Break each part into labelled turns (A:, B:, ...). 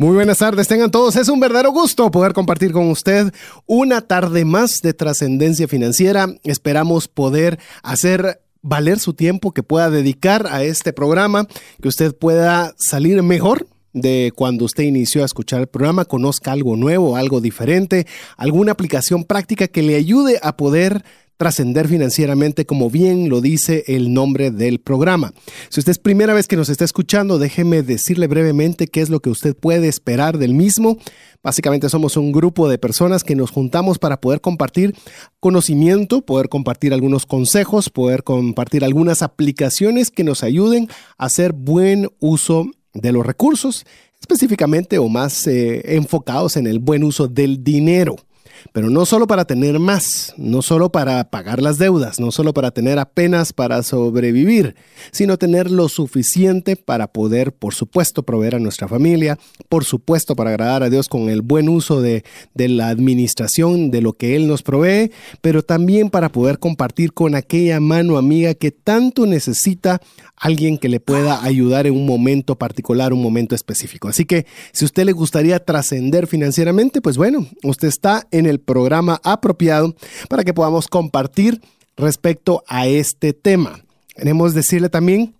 A: Muy buenas tardes, tengan todos. Es un verdadero gusto poder compartir con usted una tarde más de trascendencia financiera. Esperamos poder hacer valer su tiempo que pueda dedicar a este programa, que usted pueda salir mejor de cuando usted inició a escuchar el programa, conozca algo nuevo, algo diferente, alguna aplicación práctica que le ayude a poder trascender financieramente, como bien lo dice el nombre del programa. Si usted es primera vez que nos está escuchando, déjeme decirle brevemente qué es lo que usted puede esperar del mismo. Básicamente somos un grupo de personas que nos juntamos para poder compartir conocimiento, poder compartir algunos consejos, poder compartir algunas aplicaciones que nos ayuden a hacer buen uso de los recursos, específicamente o más eh, enfocados en el buen uso del dinero pero no solo para tener más, no solo para pagar las deudas, no solo para tener apenas para sobrevivir, sino tener lo suficiente para poder, por supuesto, proveer a nuestra familia, por supuesto, para agradar a Dios con el buen uso de, la administración de lo que Él nos provee, pero también para poder compartir con aquella mano amiga que tanto necesita alguien que le pueda ayudar en un momento particular, un momento específico. Así que si usted le gustaría trascender financieramente, pues bueno, usted está en el programa apropiado para que podamos compartir respecto a este tema. Queremos decirle también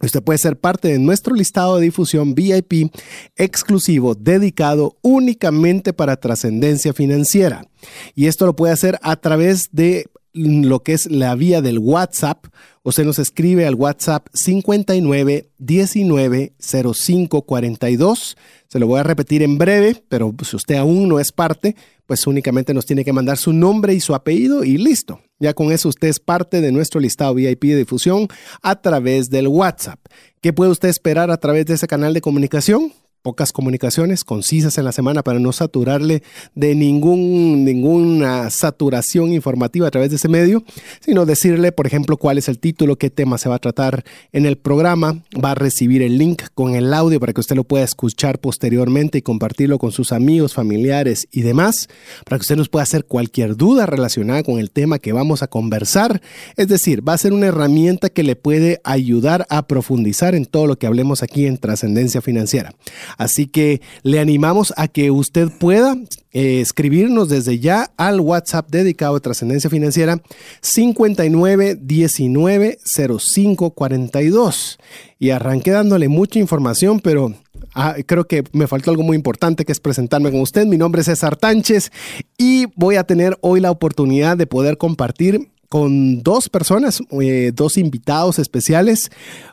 A: Usted puede ser parte de nuestro listado de difusión VIP exclusivo dedicado únicamente para trascendencia financiera. Y esto lo puede hacer a través de lo que es la vía del WhatsApp. Usted nos escribe al WhatsApp 59 19 05 42. Se lo voy a repetir en breve, pero si usted aún no es parte, pues únicamente nos tiene que mandar su nombre y su apellido y listo. Ya con eso usted es parte de nuestro listado VIP de difusión a través del WhatsApp. ¿Qué puede usted esperar a través de ese canal de comunicación? Pocas comunicaciones concisas en la semana para no saturarle de ningún, ninguna saturación informativa a través de ese medio, sino decirle, por ejemplo, cuál es el título, qué tema se va a tratar en el programa, va a recibir el link con el audio para que usted lo pueda escuchar posteriormente y compartirlo con sus amigos, familiares y demás, para que usted nos pueda hacer cualquier duda relacionada con el tema que vamos a conversar. Es decir, va a ser una herramienta que le puede ayudar a profundizar en todo lo que hablemos aquí en trascendencia financiera. Así que le animamos a que usted pueda eh, escribirnos desde ya al WhatsApp dedicado a trascendencia financiera 59 19 05 42. Y arranqué dándole mucha información, pero ah, creo que me faltó algo muy importante que es presentarme con usted. Mi nombre es César Tánchez y voy a tener hoy la oportunidad de poder compartir con dos personas, eh, dos invitados especiales.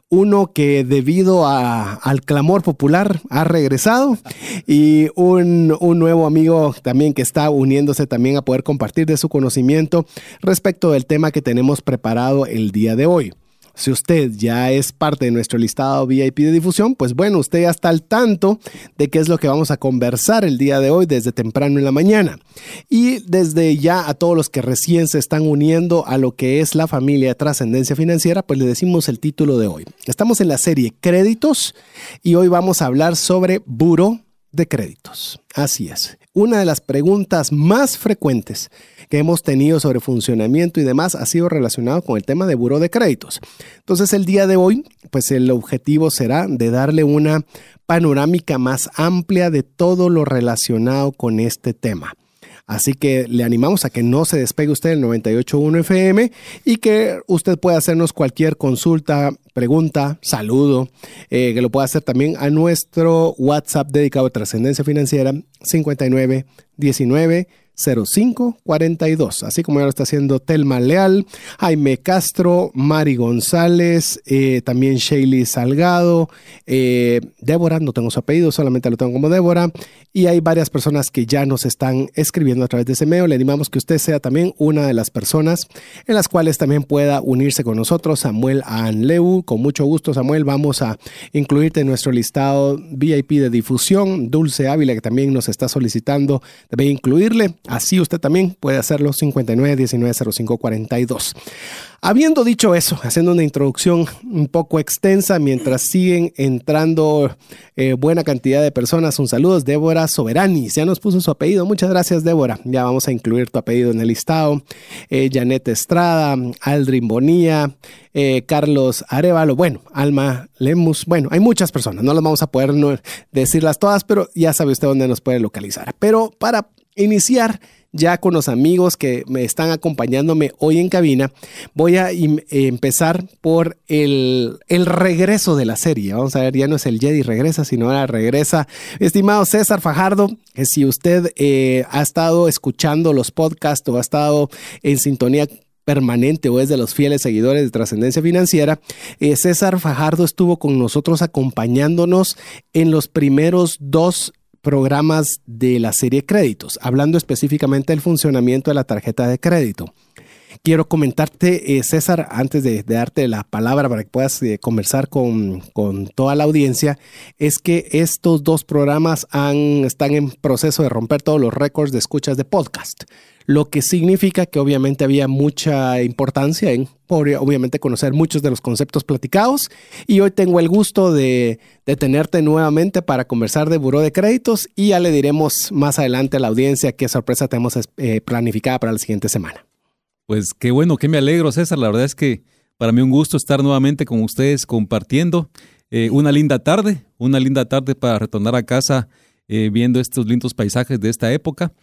A: Uno que debido al clamor popular ha regresado y un, un, nuevo amigo también que está uniéndose también a poder compartir de su conocimiento respecto del tema que tenemos preparado el día de hoy. Si usted ya es parte de nuestro listado VIP de difusión, pues bueno, usted ya está al tanto de qué es lo que vamos a conversar el día de hoy desde temprano en la mañana. Y desde ya a todos los que recién se están uniendo a lo que es la familia Trascendencia Financiera, pues le decimos el título de hoy. Estamos en la serie Créditos y hoy vamos a hablar sobre buro de créditos. Así es. Una de las preguntas más frecuentes que hemos tenido sobre funcionamiento y demás ha sido relacionado con el tema de buro de créditos. Entonces el día de hoy, pues el objetivo será de darle una panorámica más amplia de todo lo relacionado con este tema. Así que le animamos a que no se despegue usted del 98.1 FM y que usted pueda hacernos cualquier consulta, pregunta, saludo, eh, que lo pueda hacer también a nuestro WhatsApp dedicado a trascendencia financiera 59 19 0542. Así como ya lo está haciendo Telma Leal, Jaime Castro, Mari González, eh, también Shaley Salgado, eh, Débora, no tengo su apellido, solamente lo tengo como Débora. Y hay varias personas que ya nos están escribiendo a través de ese mail. Le animamos que usted sea también una de las personas en las cuales también pueda unirse con nosotros. Samuel Anleu, con mucho gusto, Samuel, vamos a incluirte en nuestro listado VIP de difusión. Dulce Ávila, que también nos está solicitando, debe incluirle. Así usted también puede hacerlo 59 19 05 42. Habiendo dicho eso, haciendo una introducción un poco extensa, mientras siguen entrando eh, buena cantidad de personas, un saludo, Débora Soberani, ya nos puso su apellido, muchas gracias Débora, ya vamos a incluir tu apellido en el listado, eh, Janet Estrada, Aldrin Bonilla, eh, Carlos Arevalo, bueno, Alma Lemus, bueno, hay muchas personas, no las vamos a poder decirlas todas, pero ya sabe usted dónde nos puede localizar. Pero para iniciar, ya con los amigos que me están acompañándome hoy en cabina, voy a empezar por el, regreso de la serie. Vamos a ver, ya no es el Jedi regresa, sino ahora regresa. Estimado César Fajardo, que si usted eh, ha estado escuchando los podcasts o ha estado en sintonía permanente o es de los fieles seguidores de Trascendencia Financiera, eh, César Fajardo estuvo con nosotros acompañándonos en los primeros dos programas de la serie créditos, hablando específicamente del funcionamiento de la tarjeta de crédito. Quiero comentarte, eh, César, antes de, darte la palabra para que puedas eh, conversar con, toda la audiencia, es que estos dos programas están en proceso de romper todos los récords de escuchas de podcast lo que significa que obviamente había mucha importancia en, obviamente, conocer muchos de los conceptos platicados. Y hoy tengo el gusto de, tenerte nuevamente para conversar de buró de créditos y ya le diremos más adelante a la audiencia qué sorpresa tenemos eh, planificada para la siguiente semana.
B: Pues qué bueno, que me alegro, César. La verdad es que para mí un gusto estar nuevamente con ustedes compartiendo eh, una linda tarde, una linda tarde para retornar a casa eh, viendo estos lindos paisajes de esta época.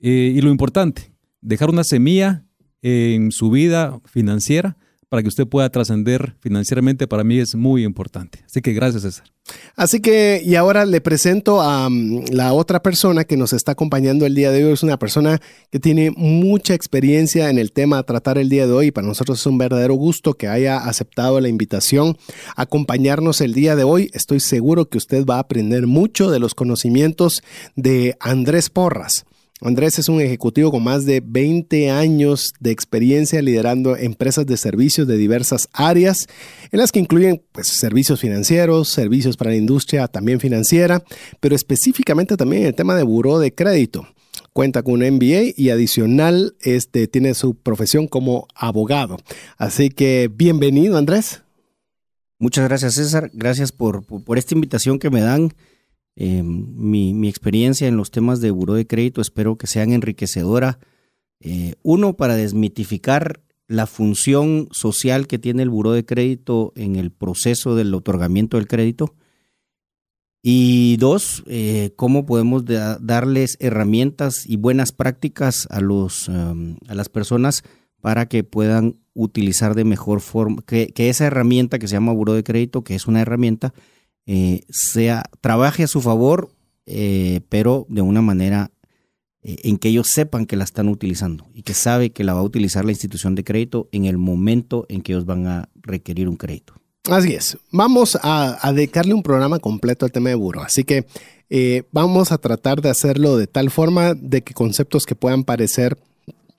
B: y lo importante, dejar una semilla en su vida financiera para que usted pueda trascender financieramente, para mí es muy importante. Así que gracias, César.
A: Así que, y ahora le presento a mm, la otra persona que nos está acompañando el día de hoy. Es una persona que tiene mucha experiencia en el tema a tratar el día de hoy. Para nosotros es un verdadero gusto que haya aceptado la invitación a acompañarnos el día de hoy. Estoy seguro que usted va a aprender mucho de los conocimientos de Andrés Porras. Andrés es un ejecutivo con más de 20 años de experiencia liderando empresas de servicios de diversas áreas, en las que incluyen pues, servicios financieros, servicios para la industria también financiera, pero específicamente también el tema de buró de crédito. Cuenta con un MBA y adicional este, tiene su profesión como abogado. Así que bienvenido, Andrés.
C: Muchas gracias, César. Gracias por, por esta invitación que me dan. Eh, mi, experiencia en los temas de buro de crédito espero que sean enriquecedora. Eh, uno, para desmitificar la función social que tiene el buro de crédito en el proceso del otorgamiento del crédito. Y dos, eh, cómo podemos darles herramientas y buenas prácticas a, los, um, a las personas para que puedan utilizar de mejor forma, que, que esa herramienta que se llama buro de crédito, que es una herramienta, eh, sea, trabaje a su favor, eh, pero de una manera eh, en que ellos sepan que la están utilizando y que sabe que la va a utilizar la institución de crédito en el momento en que ellos van a requerir un crédito.
A: Así es. Vamos a, dedicarle un programa completo al tema de buro. Así que vamos a tratar de hacerlo de tal forma de que conceptos que puedan parecer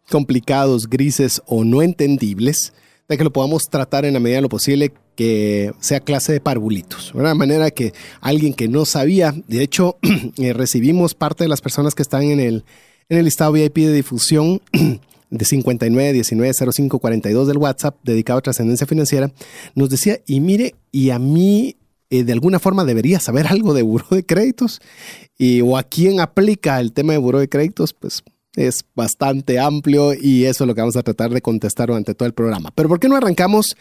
A: complicados, grises o no entendibles, de que lo podamos tratar en la medida de lo posible que sea clase de parvulitos. De manera que alguien que no sabía, de hecho, eh, recibimos parte de las personas que están en el, en el listado VIP de difusión de 59 19 05 42 del WhatsApp dedicado a trascendencia financiera, nos decía, y mire, y a mí eh, de alguna forma debería saber algo de buro de créditos, y, o a quién aplica el tema de buro de créditos, pues es bastante amplio y eso es lo que vamos a tratar de contestar durante todo el programa. Pero ¿por qué no arrancamos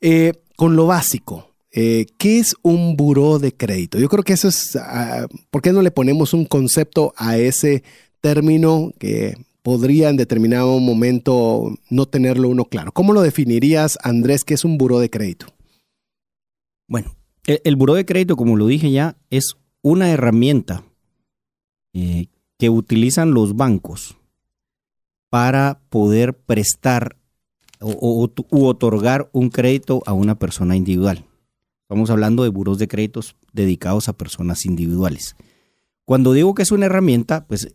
A: eh, con lo básico? Eh, ¿Qué es un buró de crédito? Yo creo que eso es, ah, ¿por qué no le ponemos un concepto a ese término que podría en determinado momento no tenerlo uno claro? ¿Cómo lo definirías, Andrés, qué es un buró de crédito?
C: Bueno, el, buró de crédito, como lo dije ya, es una herramienta eh, que utilizan los bancos para poder prestar o, u otorgar un crédito a una persona individual. Estamos hablando de buros de créditos dedicados a personas individuales. Cuando digo que es una herramienta, pues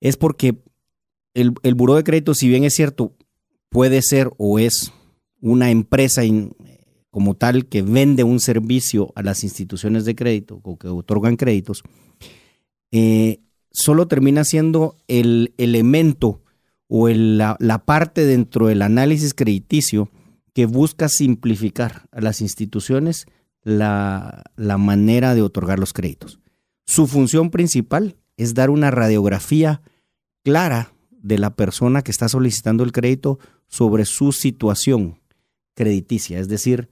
C: es porque el, el buró de créditos, si bien es cierto, puede ser o es una empresa como tal que vende un servicio a las instituciones de crédito o que otorgan créditos, eh, solo termina siendo el elemento o la, parte dentro del análisis crediticio que busca simplificar a las instituciones la, la manera de otorgar los créditos. Su función principal es dar una radiografía clara de la persona que está solicitando el crédito sobre su situación crediticia, es decir,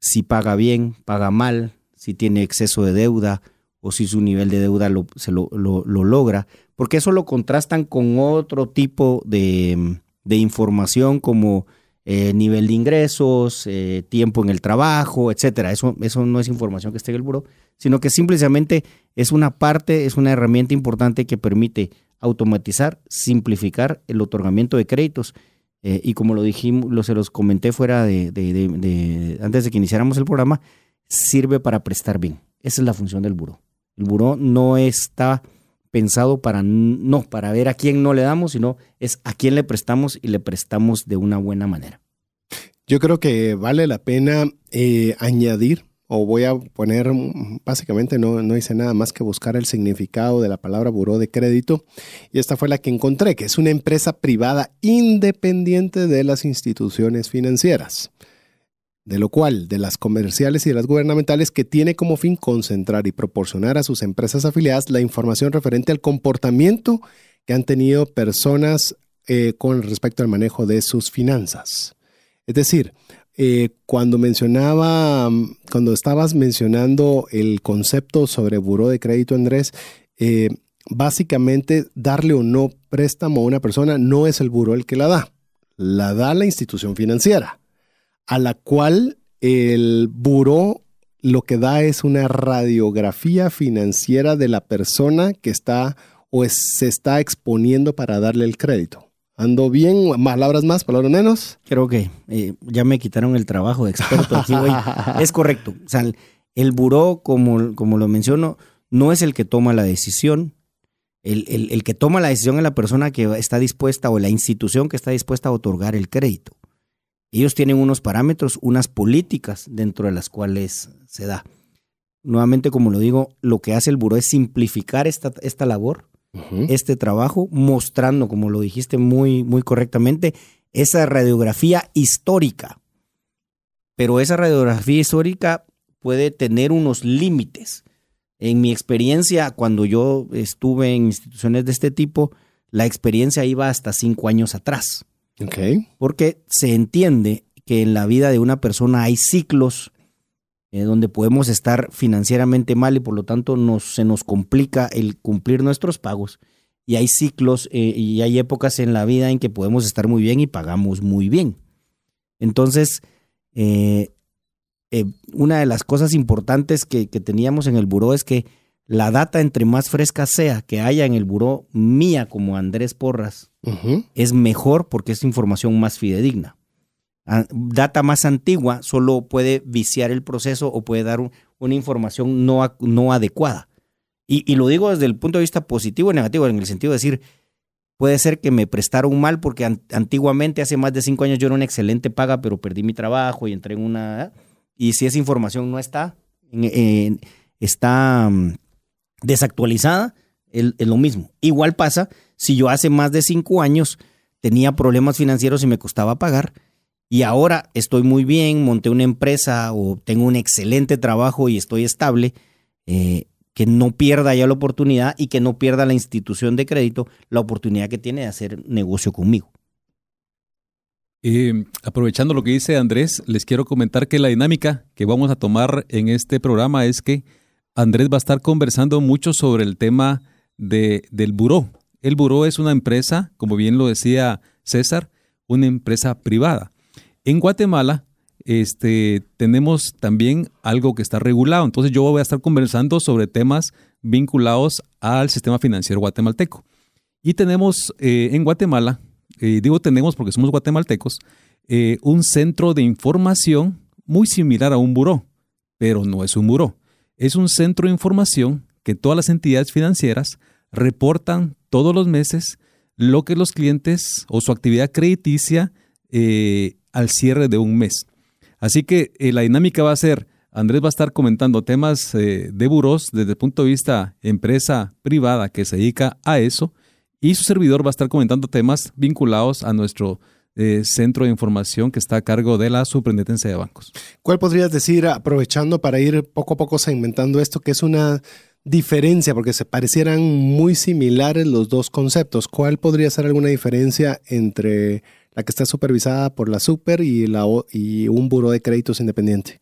C: si paga bien, paga mal, si tiene exceso de deuda o si su nivel de deuda lo, se lo, logra, porque eso lo contrastan con otro tipo de, información como eh, nivel de ingresos, eh, tiempo en el trabajo, etcétera. Eso, eso no es información que esté en el buro, sino que simplemente es una parte, es una herramienta importante que permite automatizar, simplificar el otorgamiento de créditos. Eh, y como lo dijimos, lo, se los comenté fuera de, de, antes de que iniciáramos el programa, sirve para prestar bien. Esa es la función del buro. El buro no está pensado para no para ver a quién no le damos, sino es a quién le prestamos y le prestamos de una buena manera.
A: Yo creo que vale la pena eh, añadir, o voy a poner, básicamente no, no hice nada más que buscar el significado de la palabra buró de crédito, y esta fue la que encontré, que es una empresa privada independiente de las instituciones financieras de lo cual de las comerciales y de las gubernamentales que tiene como fin concentrar y proporcionar a sus empresas afiliadas la información referente al comportamiento que han tenido personas eh, con respecto al manejo de sus finanzas. Es decir, eh, cuando mencionaba, cuando estabas mencionando el concepto sobre buró de crédito, Andrés, eh, básicamente darle o no préstamo a una persona no es el buró el que la da, la da la institución financiera a la cual el buró lo que da es una radiografía financiera de la persona que está o se está exponiendo para darle el crédito. ¿Ando bien? ¿Palabras más, palabras menos?
C: Creo que eh, ya me quitaron el trabajo de experto aquí, güey. es correcto. O sea, el buró, como, como lo menciono, no es el que toma la decisión. El, el que toma la decisión es la persona que está dispuesta o la institución que está dispuesta a otorgar el crédito. Ellos tienen unos parámetros, unas políticas dentro de las cuales se da. Nuevamente, como lo digo, lo que hace el buró es simplificar esta, esta labor, este trabajo, mostrando, como lo dijiste muy, muy correctamente, esa radiografía histórica. Pero esa radiografía histórica puede tener unos límites. En mi experiencia, cuando yo estuve en instituciones de este tipo, la experiencia iba hasta cinco años atrás. Porque se entiende que en la vida de una persona hay ciclos eh, donde podemos estar financieramente mal y por lo tanto nos, se nos complica el cumplir nuestros pagos. Y hay ciclos eh, y hay épocas en la vida en que podemos estar muy bien y pagamos muy bien. Entonces, eh, una de las cosas importantes que, que teníamos en el buró es que la data entre más fresca sea que haya en el buró mía como Andrés Porras es mejor porque es información más fidedigna. Ah, data más antigua solo puede viciar el proceso o puede dar una información no, no adecuada. Y, lo digo desde el punto de vista positivo y negativo, en el sentido de decir, puede ser que me prestaron mal porque antiguamente, hace más de cinco años, yo era una excelente paga, pero perdí mi trabajo y entré en una... Y si esa información no está, está mm, desactualizada, es, lo mismo. Igual pasa si yo hace más de cinco años tenía problemas financieros y me costaba pagar y ahora estoy muy bien, monté una empresa o tengo un excelente trabajo y estoy estable, eh, que no pierda ya la oportunidad y que no pierda la institución de crédito la oportunidad que tiene de hacer negocio conmigo.
B: Eh, aprovechando lo que dice Andrés, les quiero comentar que la dinámica que vamos a tomar en este programa es que Andrés va a estar conversando mucho sobre el tema de, del buró. El buró es una empresa, como bien lo decía César, una empresa privada. En Guatemala este, tenemos también algo que está regulado. Entonces yo voy a estar conversando sobre temas vinculados al sistema financiero guatemalteco. Y tenemos eh, en Guatemala, eh, digo tenemos porque somos guatemaltecos, eh, un centro de información muy similar a un buró, pero no es un buró. Es un centro de información que todas las entidades financieras reportan todos los meses lo que los clientes o su actividad crediticia al cierre de un mes. Así que la dinámica va a ser, Andrés va a estar comentando temas de buros desde el punto de vista empresa privada que se dedica a eso y su servidor va a estar comentando temas vinculados a nuestro eh, centro de información que está a cargo de la Superintendencia de Bancos.
A: ¿Cuál podrías decir, aprovechando para ir poco a poco segmentando esto, que es una diferencia, porque se parecieran muy similares los dos conceptos? ¿Cuál podría ser alguna diferencia entre la que está supervisada por la Super y, la, y un buro de créditos independiente?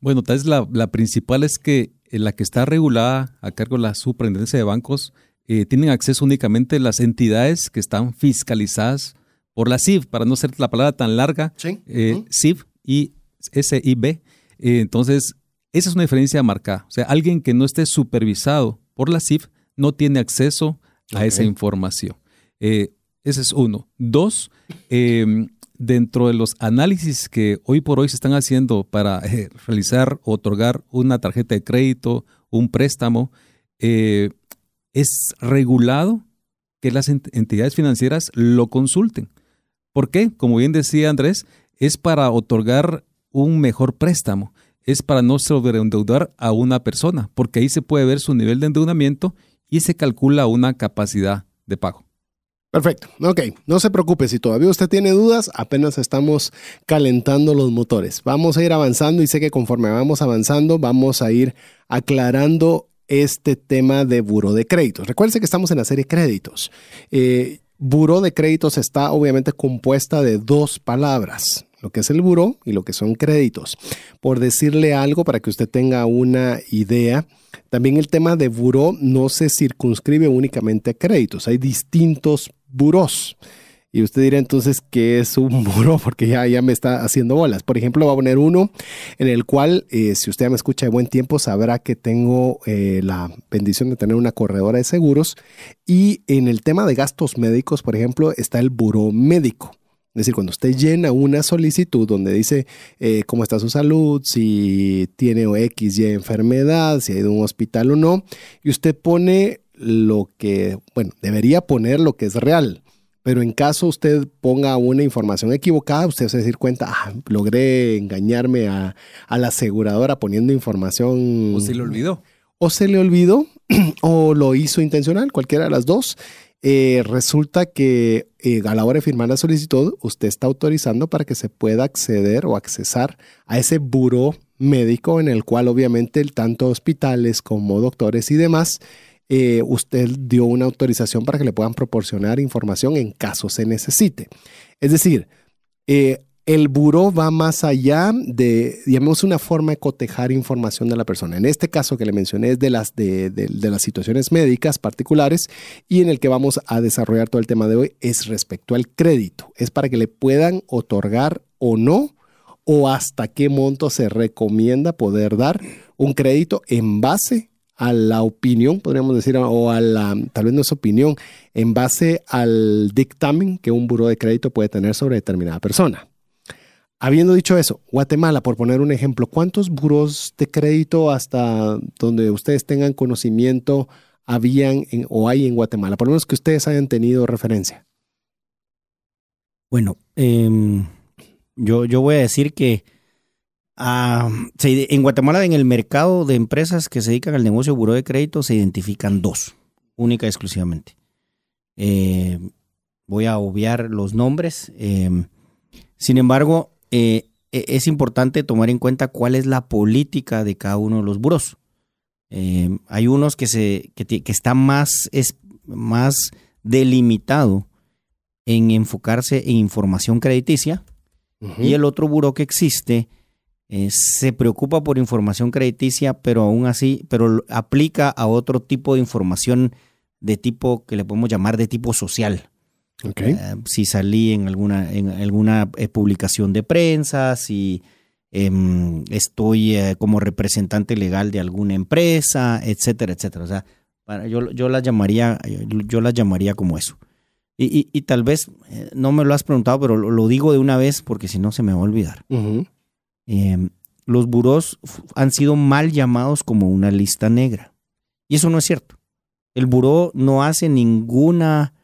B: Bueno, tal vez la, la principal es que la que está regulada a cargo de la Superintendencia de Bancos eh, tienen acceso únicamente las entidades que están fiscalizadas por la CIF, para no ser la palabra tan larga, eh, CIF y SIB. Eh, entonces, esa es una diferencia marcada. O sea, alguien que no esté supervisado por la CIF no tiene acceso a esa información. ese es uno. Dos, em, dentro de los análisis que hoy por hoy se están haciendo para realizar o otorgar una tarjeta de crédito, un préstamo, es regulado que las entidades financieras lo consulten. ¿Por qué? Como bien decía Andrés, es para otorgar un mejor préstamo, es para no sobreendeudar a una persona, porque ahí se puede ver su nivel de endeudamiento y se calcula una capacidad de pago.
A: Perfecto, ok, no se preocupe, si todavía usted tiene dudas, apenas estamos calentando los motores. Vamos a ir avanzando y sé que conforme vamos avanzando vamos a ir aclarando este tema de buro de créditos. Recuerden que estamos en la serie créditos. Eh, buro de créditos está obviamente compuesta de dos palabras, lo que es el buro y lo que son créditos. Por decirle algo para que usted tenga una idea, también el tema de buro no se circunscribe únicamente a créditos, hay distintos buros. Y usted dirá entonces que es un muro porque ya, ya me está haciendo bolas. Por ejemplo, va a poner uno en el cual, eh, si usted me escucha de buen tiempo, sabrá que tengo eh, la bendición de tener una corredora de seguros. Y en el tema de gastos médicos, por ejemplo, está el buro médico. Es decir, cuando usted llena una solicitud donde dice eh, cómo está su salud, si tiene o X, Y enfermedad, si ha ido a un hospital o no, y usted pone lo que, bueno, debería poner lo que es real. Pero en caso usted ponga una información equivocada, usted se va a decir cuenta, ah, logré engañarme a, la aseguradora poniendo información.
B: O se le olvidó.
A: O se le olvidó, o lo hizo intencional, cualquiera de las dos. Eh, resulta que eh, a la hora de firmar la solicitud, usted está autorizando para que se pueda acceder o accesar a ese buro médico en el cual obviamente tanto hospitales como doctores y demás eh, usted dio una autorización para que le puedan proporcionar información en caso se necesite. Es decir, eh, el buró va más allá de, digamos, una forma de cotejar información de la persona. En este caso que le mencioné es de las, de, las situaciones médicas particulares y en el que vamos a desarrollar todo el tema de hoy es respecto al crédito. Es para que le puedan otorgar o no o hasta qué monto se recomienda poder dar un crédito en base a la opinión, podríamos decir, o a la, tal vez no es opinión, en base al dictamen que un buro de crédito puede tener sobre determinada persona. Habiendo dicho eso, Guatemala, por poner un ejemplo, ¿cuántos buros de crédito hasta donde ustedes tengan conocimiento habían o hay en Guatemala? Por lo menos que ustedes hayan tenido referencia.
C: Bueno, em, yo, yo voy a decir que Ah, en Guatemala, en el mercado de empresas que se dedican al negocio buró de crédito, se identifican dos, única y exclusivamente. Eh, voy a obviar los nombres. Em, sin embargo, eh, e, es importante tomar en cuenta cuál es la política de cada uno de los buros. Em, hay unos que, se, que, está más, es, más delimitado en enfocarse en información crediticia y el otro buro que existe eh, se preocupa por información crediticia, pero aún así, pero aplica a otro tipo de información de tipo que le podemos llamar de tipo social.
A: Okay.
C: Eh, si salí en alguna, en alguna eh, publicación de prensa, si em, estoy como representante legal de alguna empresa, etcétera, etcétera. O sea, Para, yo, yo las llamaría, yo las llamaría como eso. Y, y, tal vez eh, no me lo has preguntado, pero lo, digo de una vez porque si no se me va a olvidar. Em, los burós han sido mal llamados como una lista negra. Y eso no es cierto. El buró no hace ninguna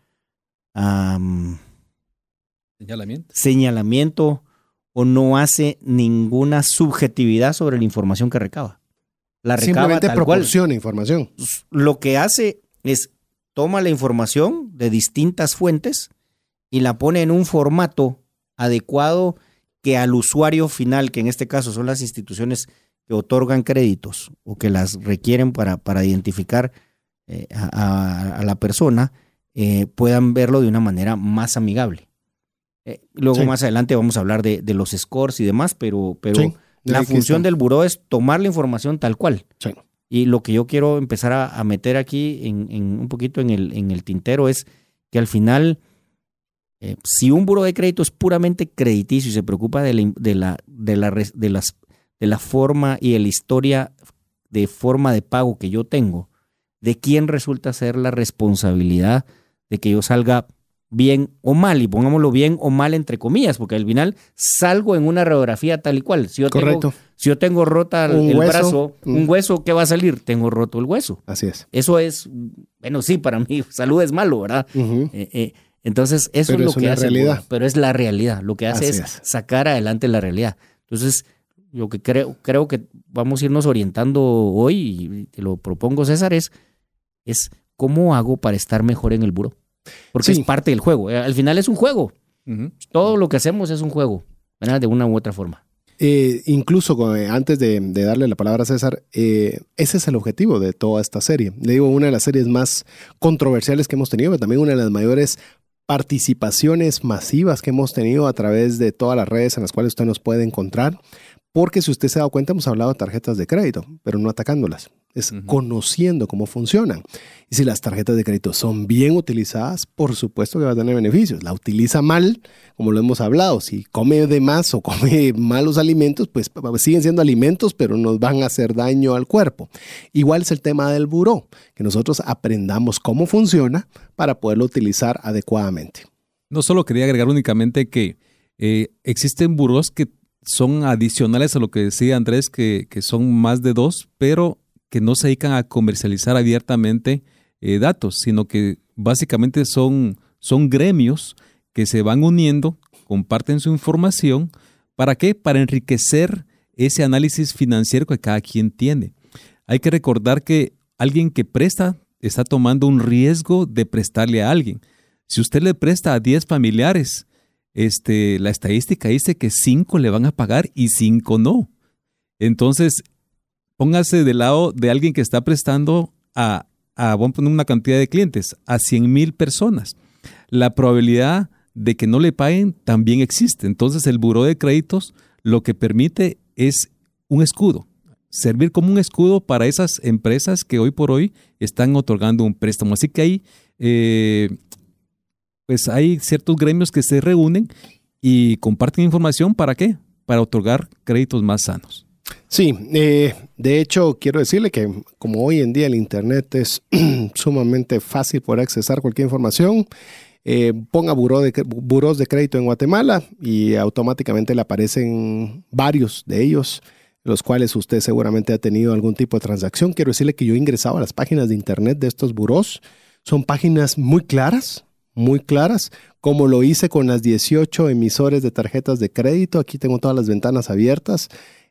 B: señalamiento.
C: señalamiento o no hace ninguna subjetividad sobre la información que recaba.
A: La recaba Simplemente proporciona información.
C: Lo que hace es toma la información de distintas fuentes y la pone en un formato adecuado que al usuario final, que en este caso son las instituciones que otorgan créditos o que las requieren para, para identificar eh, a, la persona, eh, puedan verlo de una manera más amigable. Eh, luego más adelante vamos a hablar de, los scores y demás, pero, pero la función del buró es tomar la información tal cual. Y lo que yo quiero empezar a, meter aquí en, un poquito en el, en el tintero es que al final, eh, si un buró de crédito es puramente crediticio y se preocupa de la, de la, de la, de las, de la forma y de la historia de forma de pago que yo tengo, ¿de quién resulta ser la responsabilidad de que yo salga bien o mal, y pongámoslo bien o mal entre comillas, porque al final salgo en una radiografía tal y cual. Si yo Correcto. Tengo, si yo tengo rota el brazo, un hueso, ¿qué va a salir? Tengo roto el hueso.
A: Así es.
C: Eso es, bueno, sí, para mí salud es malo, ¿verdad? Eh, eh, entonces, eso es lo que hace. Realidad. pero es la realidad. Lo que hace es, sacar adelante la realidad. Entonces, lo que creo, creo que vamos a irnos orientando hoy, y te lo propongo, César, es, es cómo hago para estar mejor en el buro porque es parte del juego. Eh, al final es un juego. Todo lo que hacemos es un juego, de una u otra forma.
A: Eh, incluso eh, antes de, darle la palabra a César, ese es el objetivo de toda esta serie. Le digo, una de las series más controversiales que hemos tenido, pero también una de las mayores participaciones masivas que hemos tenido a través de todas las redes en las cuales usted nos puede encontrar. Porque si usted se ha dado cuenta, hemos hablado de tarjetas de crédito, pero no atacándolas es conociendo cómo funcionan. Y si las tarjetas de crédito son bien utilizadas, por supuesto que va a tener beneficios. La utiliza mal, como lo hemos hablado, si come de más o come malos alimentos, pues siguen siendo alimentos, pero nos van a hacer daño al cuerpo. Igual es el tema del buró, que nosotros aprendamos cómo funciona para poderlo utilizar adecuadamente.
B: No solo quería agregar únicamente que eh, existen burós que son adicionales a lo que decía Andrés, que, que son más de dos, pero que no se dedican a comercializar abiertamente eh, datos, sino que básicamente son, son gremios que se van uniendo, comparten su información. ¿Para qué? Para enriquecer ese análisis financiero que cada quien tiene. Hay que recordar que alguien que presta está tomando un riesgo de prestarle a alguien. Si usted le presta a 10 familiares, este, la estadística dice que 5 le van a pagar y 5 no. Entonces, póngase del lado de alguien que está prestando a, a vamos a poner una cantidad de clientes, a 100 mil personas. La probabilidad de que no le paguen también existe. Entonces el buró de créditos lo que permite es un escudo, servir como un escudo para esas empresas que hoy por hoy están otorgando un préstamo. Así que ahí, eh, pues hay ciertos gremios que se reúnen y comparten información para qué? Para otorgar créditos más sanos.
A: Sí, eh, de hecho quiero decirle que como hoy en día el Internet es sumamente fácil poder accesar cualquier información, eh, ponga buró de, buros de crédito en Guatemala y automáticamente le aparecen varios de ellos, los cuales usted seguramente ha tenido algún tipo de transacción. Quiero decirle que yo he ingresado a las páginas de Internet de estos buros. Son páginas muy claras, muy claras, como lo hice con las 18 emisores de tarjetas de crédito. Aquí tengo todas las ventanas abiertas.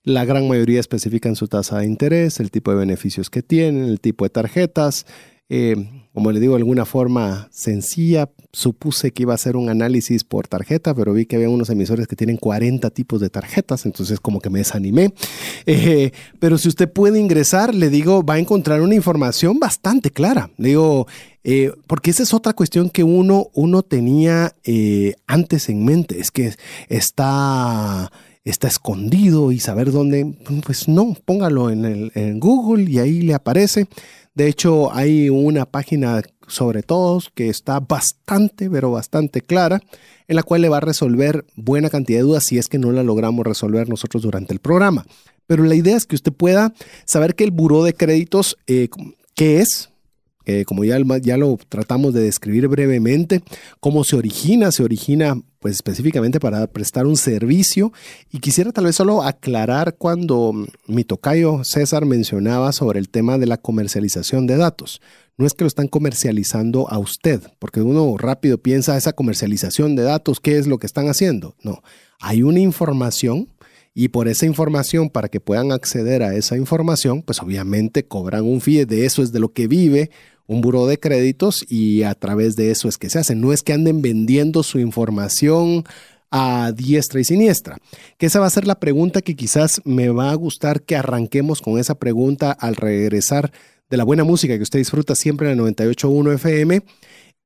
A: La gran mayoría especifican su tasa de interés, el tipo de beneficios que tienen, el tipo de tarjetas. Eh, como le digo, de alguna forma sencilla, supuse que iba a ser un análisis por tarjeta, pero vi que había unos emisores que tienen 40 tipos de tarjetas, entonces como que me desanimé. Eh, pero si usted puede ingresar, le digo, va a encontrar una información bastante clara. Digo, eh, porque esa es otra cuestión que uno, uno tenía antes en mente, es que está está escondido y saber dónde, pues no, póngalo en, el, Google y ahí le aparece. De hecho, hay una página sobre todos que está bastante, pero bastante clara, en la cual le va a resolver buena cantidad de dudas si es que no la logramos resolver nosotros durante el programa. Pero la idea es que usted pueda saber que el buró de créditos, eh, ¿qué es? Eh, como ya, ya lo tratamos de describir brevemente, cómo se origina, se origina pues específicamente para prestar un servicio y quisiera tal vez solo aclarar cuando mi tocayo César mencionaba sobre el tema de la comercialización de datos. No es que lo están comercializando a usted, porque uno rápido piensa esa comercialización de datos, ¿qué es lo que están haciendo? No, hay una información y por esa información, para que puedan acceder a esa información, pues obviamente cobran un fee, de eso es de lo que vive un buro de créditos y a través de eso es que se hace. No es que anden vendiendo su información a diestra y siniestra. Que esa va a ser la pregunta que quizás me va a gustar que arranquemos con esa pregunta al regresar de la buena música que usted disfruta siempre en el 98.1 FM.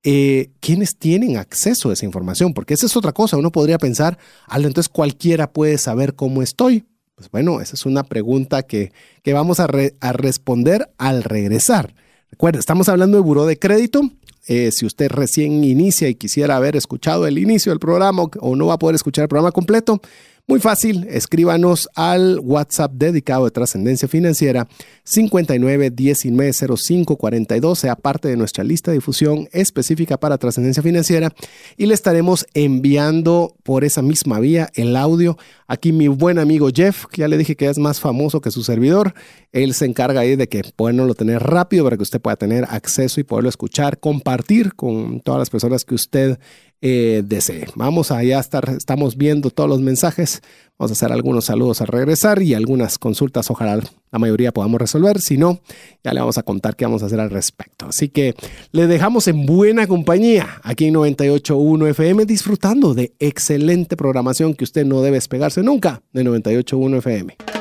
A: Eh, ¿Quiénes tienen acceso a esa información? Porque esa es otra cosa. Uno podría pensar, entonces cualquiera puede saber cómo estoy. Pues bueno, esa es una pregunta que, que vamos a responder al regresar. Recuerda, estamos hablando de buró de crédito. Eh, si usted recién inicia y quisiera haber escuchado el inicio del programa o no va a poder escuchar el programa completo, muy fácil, escríbanos al WhatsApp dedicado de trascendencia financiera 59 sea parte de nuestra lista de difusión específica para trascendencia financiera y le estaremos enviando por esa misma vía el audio. Aquí mi buen amigo Jeff, que ya le dije que es más famoso que su servidor, él se encarga ahí de que lo tener rápido para que usted pueda tener acceso y poderlo escuchar, compartir con todas las personas que usted eh, desee. Vamos a ya estar, estamos viendo todos los mensajes. Vamos a hacer algunos saludos al regresar y algunas consultas. Ojalá la mayoría podamos resolver. Si no, ya le vamos a contar qué vamos a hacer al respecto. Así que le dejamos en buena compañía aquí en 98.1 FM disfrutando de excelente programación que usted no debe despegarse nunca de 98.1 FM.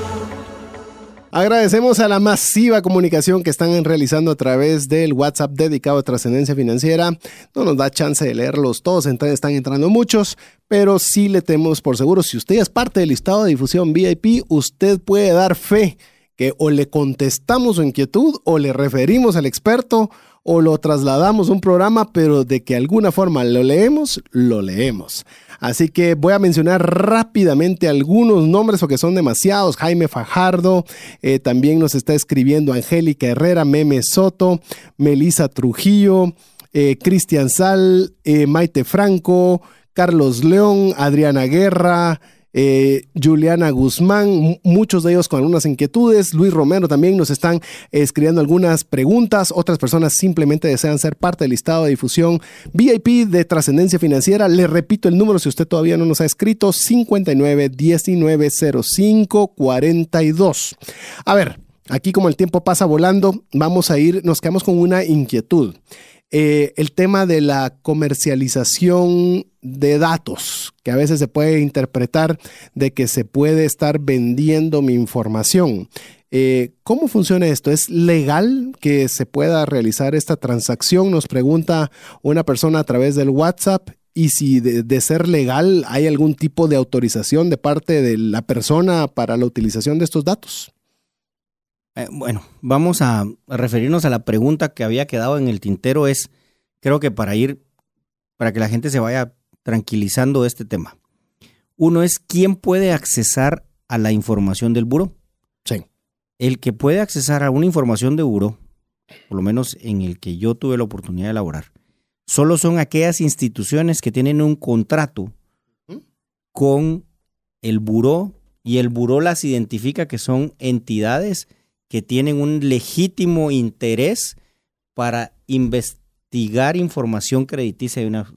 A: Agradecemos a la masiva comunicación que están realizando a través del WhatsApp dedicado a trascendencia financiera. No nos da chance de leerlos todos, están entrando muchos, pero sí le tenemos por seguro, si usted es parte del listado de difusión VIP, usted puede dar fe que o le contestamos su inquietud o le referimos al experto o lo trasladamos a un programa, pero de que alguna forma lo leemos, lo leemos. Así que voy a mencionar rápidamente algunos nombres porque son demasiados. Jaime Fajardo, eh, también nos está escribiendo Angélica Herrera, Meme Soto, Melisa Trujillo, eh, Cristian Sal, eh, Maite Franco, Carlos León, Adriana Guerra, eh, Juliana Guzmán, muchos de ellos con algunas inquietudes. Luis Romero también nos están escribiendo algunas preguntas. Otras personas simplemente desean ser parte del listado de difusión VIP de trascendencia financiera. Le repito el número si usted todavía no nos ha escrito: 59 19 05 42. A ver, aquí como el tiempo pasa volando, vamos a ir, nos quedamos con una inquietud. Eh, el tema de la comercialización de datos, que a veces se puede interpretar de que se puede estar vendiendo mi información. Eh, ¿Cómo funciona esto? ¿Es legal que se pueda realizar esta transacción? Nos pregunta una persona a través del WhatsApp. Y si de ser legal hay algún tipo de autorización de parte de la persona para la utilización de estos datos.
C: Eh, bueno, vamos a referirnos a la pregunta que había quedado en el tintero. Es, creo que para ir, para que la gente se vaya tranquilizando este tema. Uno es, ¿quién puede accesar a la información del buro?
A: Sí.
C: El que puede accesar a una información de buro, por lo menos en el que yo tuve la oportunidad de elaborar, solo son aquellas instituciones que tienen un contrato con el buró y el buró las identifica que son entidades que tienen un legítimo interés para investigar información crediticia de una...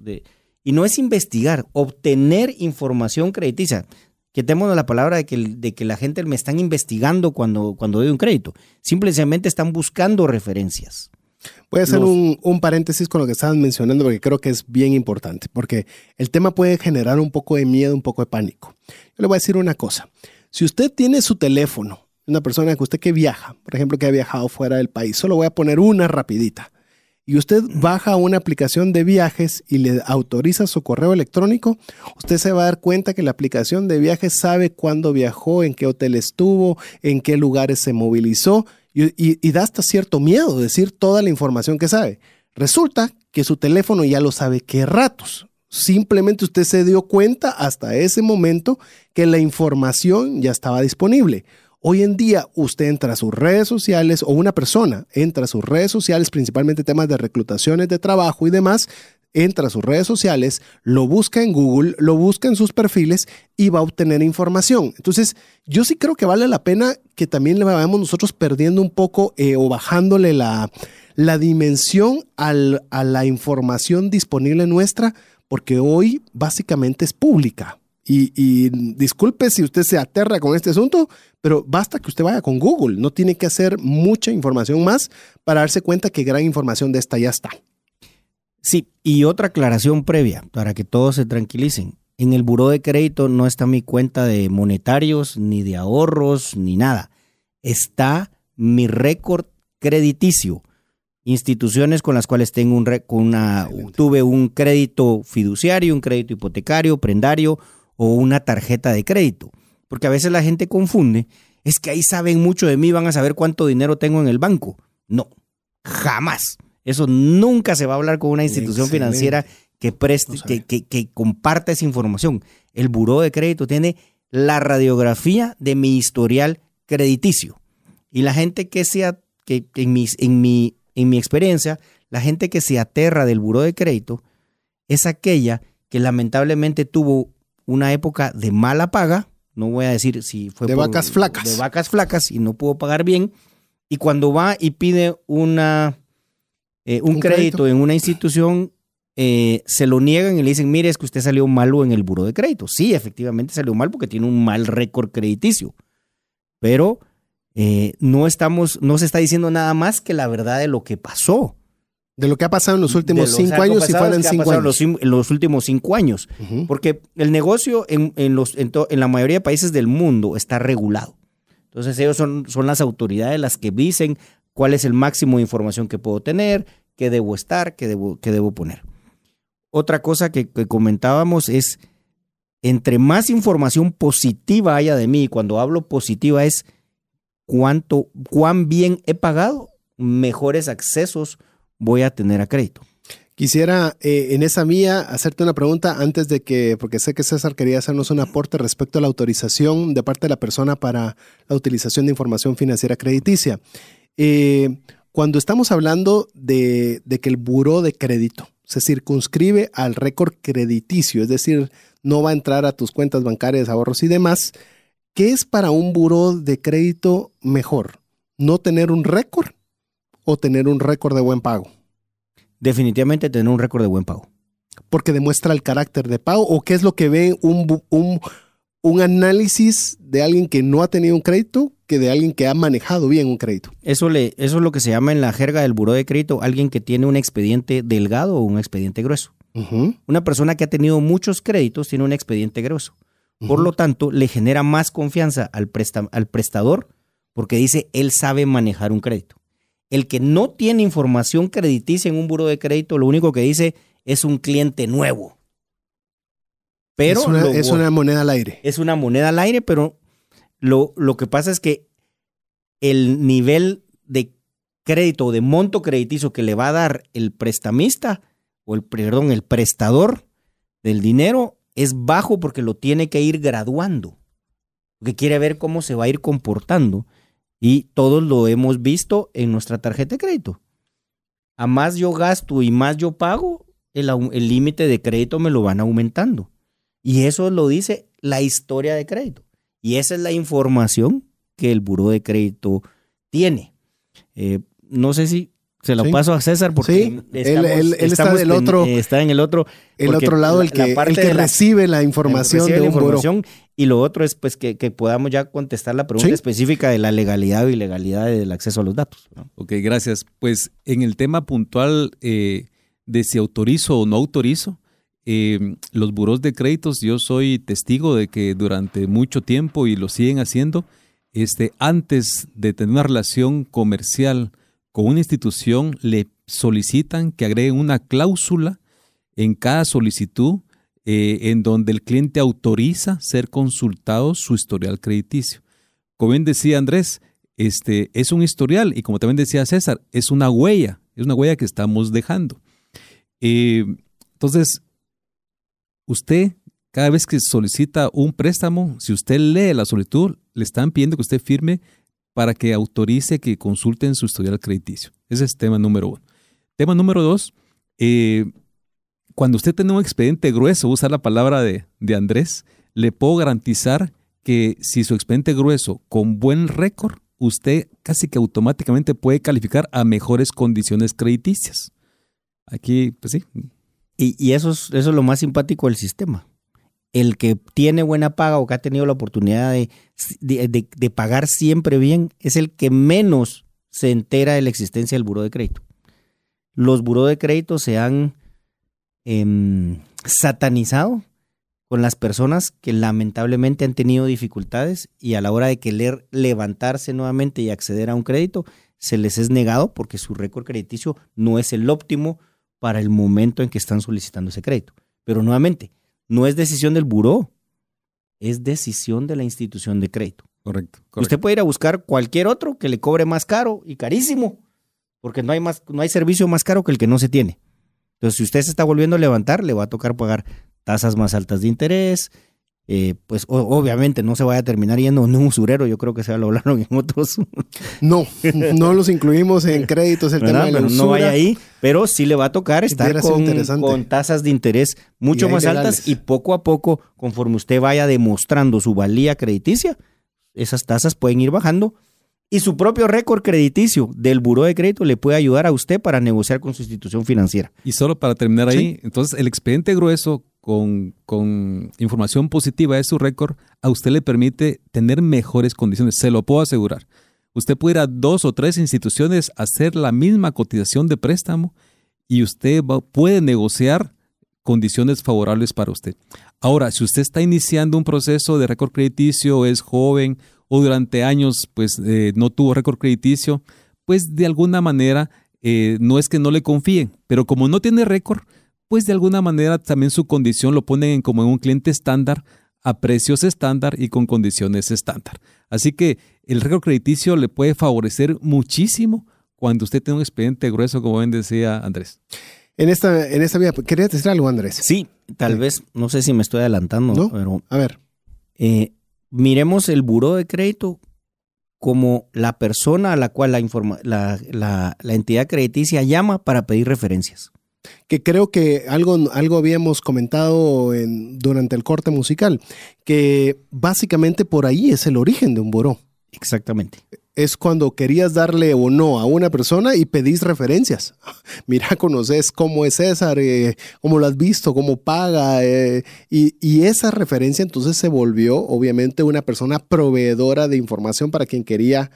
C: y no es investigar, obtener información crediticia. Quitemos la palabra de que, de que la gente me están investigando cuando, cuando doy un crédito. Simplemente están buscando referencias.
A: Voy a hacer un, un, paréntesis con lo que estaban mencionando porque creo que es bien importante, porque el tema puede generar un poco de miedo, un poco de pánico. Yo le voy a decir una cosa. Si usted tiene su teléfono, una persona que usted que viaja, por ejemplo, que ha viajado fuera del país, solo voy a poner una rapidita y usted baja una aplicación de viajes y le autoriza su correo electrónico, usted se va a dar cuenta que la aplicación de viajes sabe cuándo viajó, en qué hotel estuvo, en qué lugares se movilizó y, da hasta cierto miedo decir toda la información que sabe. Resulta que su teléfono ya lo sabe qué ratos. Simplemente usted se dio cuenta hasta ese momento que la información ya estaba disponible. Hoy en día usted entra a sus redes sociales o una persona entra a sus redes sociales, principalmente temas de reclutaciones de trabajo y demás, entra a sus redes sociales, lo busca en Google, lo busca en sus perfiles y va a obtener información. Entonces, yo sí creo que vale la pena que también le vayamos nosotros perdiendo un poco eh, o bajándole la, la dimensión a la información disponible nuestra, porque hoy básicamente es pública. Y, disculpe si usted se aterra con este asunto, pero basta que usted vaya con Google. No tiene que hacer mucha información más para darse cuenta que gran información de esta ya está.
C: Sí, y otra aclaración previa para que todos se tranquilicen. En el buró de crédito no está mi cuenta de monetarios, ni de ahorros, ni nada. Está mi récord crediticio. Instituciones con las cuales tengo un, una, tuve un crédito fiduciario, un crédito hipotecario, prendario o una tarjeta de crédito. Porque a veces la gente confunde, es que ahí saben mucho de mí, van a saber cuánto dinero tengo en el banco. No, jamás. Eso nunca se va a hablar con una institución financiera que, preste, que, que, comparta esa información. El buró de crédito tiene la radiografía de mi historial crediticio. Y la gente que sea, que en, mis, en, mi, en mi experiencia, la gente que se aterra del buró de crédito es aquella que lamentablemente tuvo una época de mala paga, no voy a decir si fue
A: de vacas flacas.
C: De vacas flacas y no pudo pagar bien. Y cuando va y pide una, eh, un, crédito, en una institución, eh, se lo niegan y le dicen, mire, es que usted salió malo en el buro de crédito. Sí, efectivamente salió mal porque tiene un mal récord crediticio. Pero eh, no estamos, no se está diciendo nada más que la verdad de lo que pasó.
A: De lo que ha pasado en los últimos cinco años, y fueron cinco años.
C: en los últimos cinco años. Porque el negocio en, los, en, la mayoría de países del mundo está regulado. Entonces ellos son, son las autoridades las que dicen cuál es el máximo de información que puedo tener, qué debo estar, qué debo, qué debo poner. Otra cosa que, que comentábamos es, entre más información positiva haya de mí, cuando hablo positiva es cuánto, cuán bien he pagado, mejores accesos voy a tener a crédito.
A: Quisiera eh, en esa mía hacerte una pregunta antes de que, porque sé que César quería hacernos un aporte respecto a la autorización de parte de la persona para la utilización de información financiera crediticia. Eh, cuando estamos hablando de, de, que el buró de crédito se circunscribe al récord crediticio, es decir, no va a entrar a tus cuentas bancarias, ahorros y demás, ¿qué es para un buró de crédito mejor? ¿No tener un récord o tener un récord de buen pago?
C: Definitivamente tener un récord de buen pago.
A: Porque demuestra el carácter de pago o qué es lo que ve un, un, un análisis de alguien que no ha tenido un crédito que de alguien que ha manejado bien un crédito.
C: Eso, le, eso es lo que se llama en la jerga del buró de crédito alguien que tiene un expediente delgado o un expediente grueso. Una persona que ha tenido muchos créditos tiene un expediente grueso. Por lo tanto, le genera más confianza al, al prestador porque dice él sabe manejar un crédito. El que no tiene información crediticia en un buro de crédito, lo único que dice es un cliente nuevo.
A: Pero es una, moneda al aire.
C: Es una moneda al aire, pero lo, lo que pasa es que el nivel de crédito o de monto crediticio que le va a dar el prestamista o el, perdón, el prestador del dinero es bajo porque lo tiene que ir graduando. Porque quiere ver cómo se va a ir comportando y todos lo hemos visto en nuestra tarjeta de crédito. A más yo gasto y más yo pago, el límite de crédito me lo van aumentando. Y eso lo dice la historia de crédito. Y esa es la información que el buró de crédito tiene. Eh, no sé si se lo paso a César porque
A: él, está del otro,
C: está en el otro,
A: el otro lado, el que, recibe la información de información
C: y lo otro es pues que, podamos ya contestar la pregunta específica de la legalidad o ilegalidad del acceso a los datos.
B: Ok, gracias. Pues en el tema puntual eh, de si autorizo o no autorizo, eh, los buros de créditos, yo soy testigo de que durante mucho tiempo y lo siguen haciendo, este, antes de tener una relación comercial con una institución, le solicitan que agregue una cláusula en cada solicitud eh, en donde el cliente autoriza ser consultado su historial crediticio. Como bien decía Andrés, este, es un historial y como también decía César, es una huella, es una huella que estamos dejando. Eh, entonces, usted, cada vez que solicita un préstamo, si usted lee la solicitud, le están pidiendo que usted firme para que autorice que consulten su historial crediticio. Ese es tema número uno. Tema número dos, eh, cuando usted tiene un expediente grueso, usar la palabra de, de Andrés, le puedo garantizar que si su expediente grueso con buen récord, usted casi que automáticamente puede calificar a mejores condiciones crediticias. Aquí, pues sí.
C: Y, eso, es, eso es lo más simpático del sistema. El que tiene buena paga o que ha tenido la oportunidad de, de, pagar siempre bien es el que menos se entera de la existencia del buro de crédito. Los buros de crédito se han em, satanizado con las personas que lamentablemente han tenido dificultades y a la hora de querer levantarse nuevamente y acceder a un crédito, se les es negado porque su récord crediticio no es el óptimo para el momento en que están solicitando ese crédito. Pero nuevamente, no es decisión del buró, es decisión de la institución de crédito.
B: Correcto,
C: Usted puede ir a buscar cualquier otro que le cobre más caro y carísimo, porque no hay, más, no hay servicio más caro que el que no se tiene. Entonces, si usted se está volviendo a levantar, le va a tocar pagar tasas más altas de interés, eh, pues obviamente no se vaya a terminar yendo en un usurero, yo creo que se lo hablaron en otros.
A: No, no los incluimos en créditos el tema de la
C: No vaya ahí, pero sí le va a tocar estar con, tasas de interés mucho más altas y poco a poco, conforme usted vaya demostrando su valía crediticia, esas tasas pueden ir bajando y su propio récord crediticio del buró de crédito le puede ayudar a usted para negociar con su institución financiera.
B: Y solo para terminar ahí, entonces el expediente grueso con, información positiva de su récord, a usted le permite tener mejores condiciones, se lo puedo asegurar. Usted puede ir a dos o tres instituciones a hacer la misma cotización de préstamo y usted puede negociar condiciones favorables para usted. Ahora, si usted está iniciando un proceso de récord crediticio, es joven o durante años pues eh, no tuvo récord crediticio, pues de alguna manera eh, no es que no le confíen, pero como no tiene récord, pues de alguna manera también su condición lo ponen como en un cliente estándar a precios estándar y con condiciones estándar. Así que el récord crediticio le puede favorecer muchísimo cuando usted tiene un expediente grueso, como bien decía Andrés.
A: En esta, en esta vía, ¿querías decir algo, Andrés?
C: Sí, tal vez, no sé si me estoy adelantando, pero.
A: A ver.
C: Eh, miremos el buró de crédito como la persona a la cual la, informa, la, la, entidad crediticia llama para pedir referencias
A: que creo que algo, algo habíamos comentado en, durante el corte musical, que básicamente por ahí es el origen de un buró.
C: Exactamente.
A: Es cuando querías darle o no a una persona y pedís referencias. Mira, conoces cómo es César, eh, cómo lo has visto, cómo paga. Eh, y, y, esa referencia entonces se volvió obviamente una persona proveedora de información para quien quería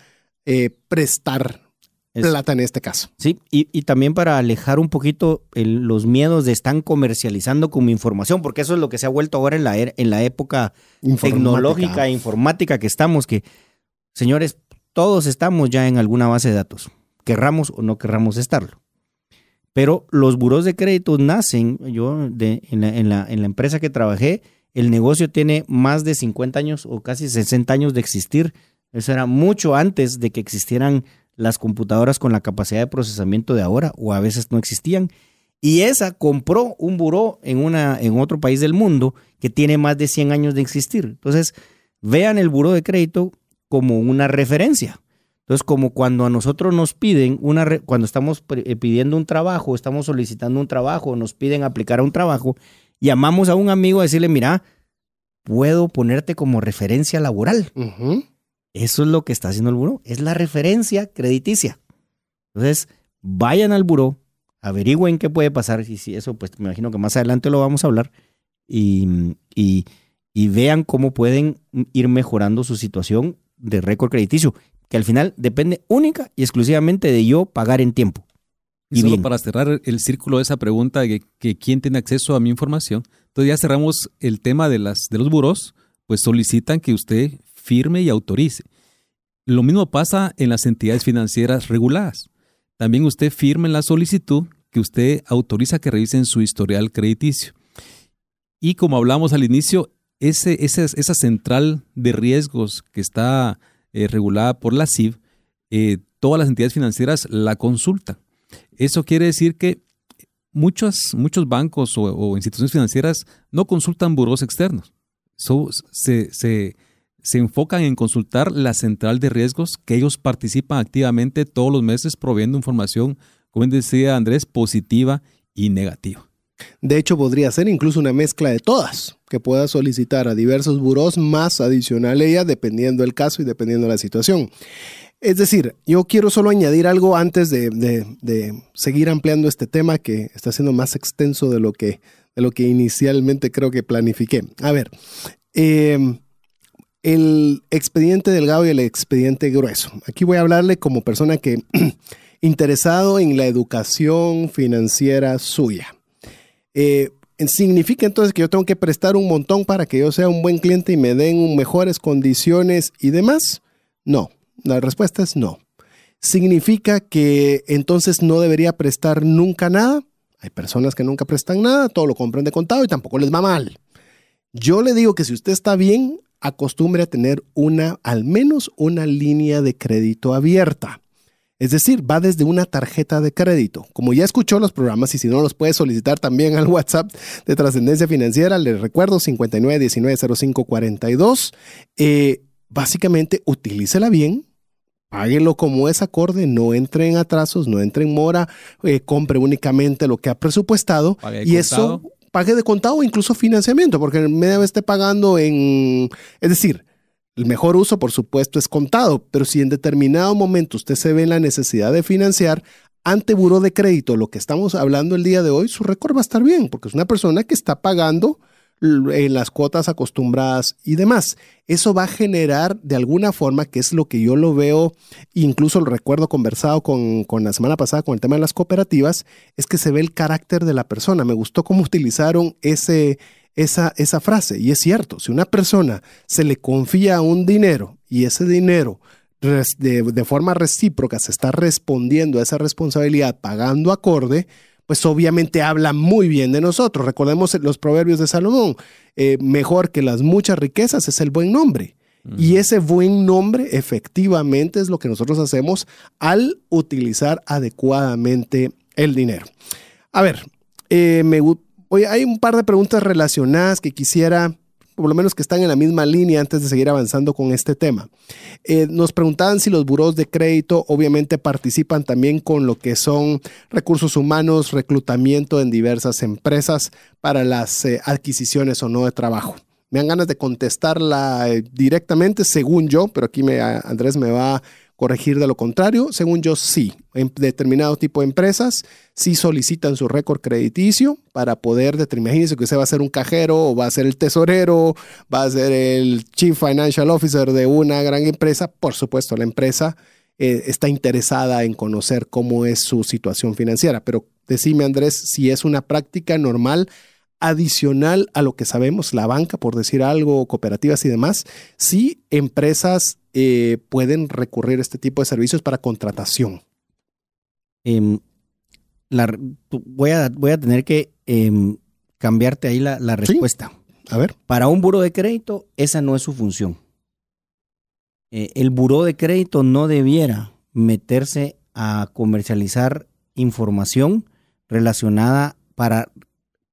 A: eh, prestar plata en este caso.
C: Sí, y, también para alejar un poquito los miedos de están comercializando como información, porque eso es lo que se ha vuelto ahora en la, er, en la época tecnológica e informática que estamos, que señores, todos estamos ya en alguna base de datos, querramos o no querramos estarlo. Pero los buros de crédito nacen, yo en la empresa que trabajé, el negocio tiene más de 50 años o casi 60 años de existir. Eso era mucho antes de que existieran las computadoras con la capacidad de procesamiento de ahora o a veces no existían. Y esa compró un buró en, una, en otro país del mundo que tiene más de 100 años de existir. Entonces, vean el buró de crédito como una referencia. Entonces, como cuando a nosotros nos piden una, re- cuando estamos eh, pidiendo un trabajo, estamos solicitando un trabajo, nos piden aplicar a un trabajo, llamamos a un amigo a decirle, mira, puedo ponerte como referencia laboral. Eso es lo que está haciendo el buró, es la referencia crediticia. Entonces, vayan al buró, averigüen qué puede pasar, y si eso, pues me imagino que más adelante lo vamos a hablar, y, y- y vean cómo pueden ir mejorando su situación de récord crediticio, que al final depende única y exclusivamente de yo pagar en tiempo.
B: Y
C: Y
B: solo
C: bien.
B: para cerrar el círculo de esa pregunta de que, que quién tiene acceso a mi información, entonces ya cerramos el tema de, las, de los buros, pues solicitan que usted firme y autorice. Lo mismo pasa en las entidades financieras reguladas. También usted firma en la solicitud que usted autoriza que revisen su historial crediticio. Y como hablamos al inicio, ese, esa central de riesgos que está eh, regulada por la CIV, eh, todas las entidades financieras la consultan. Eso quiere decir que muchos, muchos bancos o, instituciones financieras no consultan buros externos. Se, se- se enfocan en consultar la central de riesgos que ellos participan activamente todos los meses proveyendo información, como decía Andrés, positiva y negativa.
A: De hecho, podría ser incluso una mezcla de todas, que pueda solicitar a diversos buros más adicional ella, dependiendo del caso y dependiendo de la situación. Es decir, yo quiero solo añadir algo antes de, de- de seguir ampliando este tema que está siendo más extenso de lo que, de lo que inicialmente creo que planifiqué. A ver, eh, el expediente delgado y el expediente grueso. Aquí voy a hablarle como persona que interesado en la educación financiera suya. Eh, ¿Significa entonces que yo tengo que prestar un montón para que yo sea un buen cliente y me den mejores condiciones y demás? No, la respuesta es no. ¿Significa que entonces no debería prestar nunca nada? Hay personas que nunca prestan nada, todo lo compran de contado y tampoco les va mal. Yo le digo que si usted está bien, acostumbre a tener una, al menos una línea de crédito abierta. Es decir, va desde una tarjeta de crédito. Como ya escuchó los programas y si no los puede solicitar también al WhatsApp de Trascendencia Financiera, les recuerdo 59190542. Eh, básicamente, utilícela bien, páguelo como es acorde, no entre en atrasos, no entre en mora, eh, compre únicamente lo que ha presupuestado
B: Pague
A: y
B: contado.
A: eso pague de contado o incluso financiamiento, porque media vez esté pagando en, es decir, el mejor uso, por supuesto, es contado, pero si en determinado momento usted se ve en la necesidad de financiar ante buró de crédito, lo que estamos hablando el día de hoy, su récord va a estar bien, porque es una persona que está pagando en las cuotas acostumbradas y demás. Eso va a generar de alguna forma, que es lo que yo lo veo, incluso lo recuerdo conversado con, con la semana pasada con el tema de las cooperativas, es que se ve el carácter de la persona. Me gustó cómo utilizaron ese, esa, esa frase. Y es cierto, si una persona se le confía un dinero y ese dinero de, de forma recíproca se está respondiendo a esa responsabilidad pagando acorde, pues obviamente habla muy bien de nosotros. Recordemos los proverbios de Salomón. eh, mejor que las muchas riquezas es el buen nombre. Y ese buen nombre efectivamente es lo que nosotros hacemos al utilizar adecuadamente el dinero. A ver, eh, me, gu- oye, hay un par de preguntas relacionadas que quisiera, por lo menos que están en la misma línea antes de seguir avanzando con este tema. Eh, nos preguntaban si los buros de crédito obviamente participan también con lo que son recursos humanos, reclutamiento en diversas empresas para las eh, adquisiciones o no de trabajo. Me dan ganas de contestarla eh, directamente, según yo, pero aquí me, Andrés me va corregir de lo contrario. Según yo, sí. En determinado tipo de empresas sí solicitan su récord crediticio para poder determinar. Imagínense que usted va a ser un cajero o va a ser el tesorero, va a ser el Chief Financial Officer de una gran empresa. Por supuesto, la empresa eh, está interesada en conocer cómo es su situación financiera. Pero decime, Andrés, si es una práctica normal adicional a lo que sabemos, la banca, por decir algo, cooperativas y demás, sí empresas eh, pueden recurrir a este tipo de servicios para contratación.
C: Em, la- voy, a, voy a tener que em, cambiarte ahí la, la
A: Sí.
C: respuesta.
A: A ver.
C: Para un buro de crédito, esa no es su función. Eh, el buro de crédito no debiera meterse a comercializar información relacionada para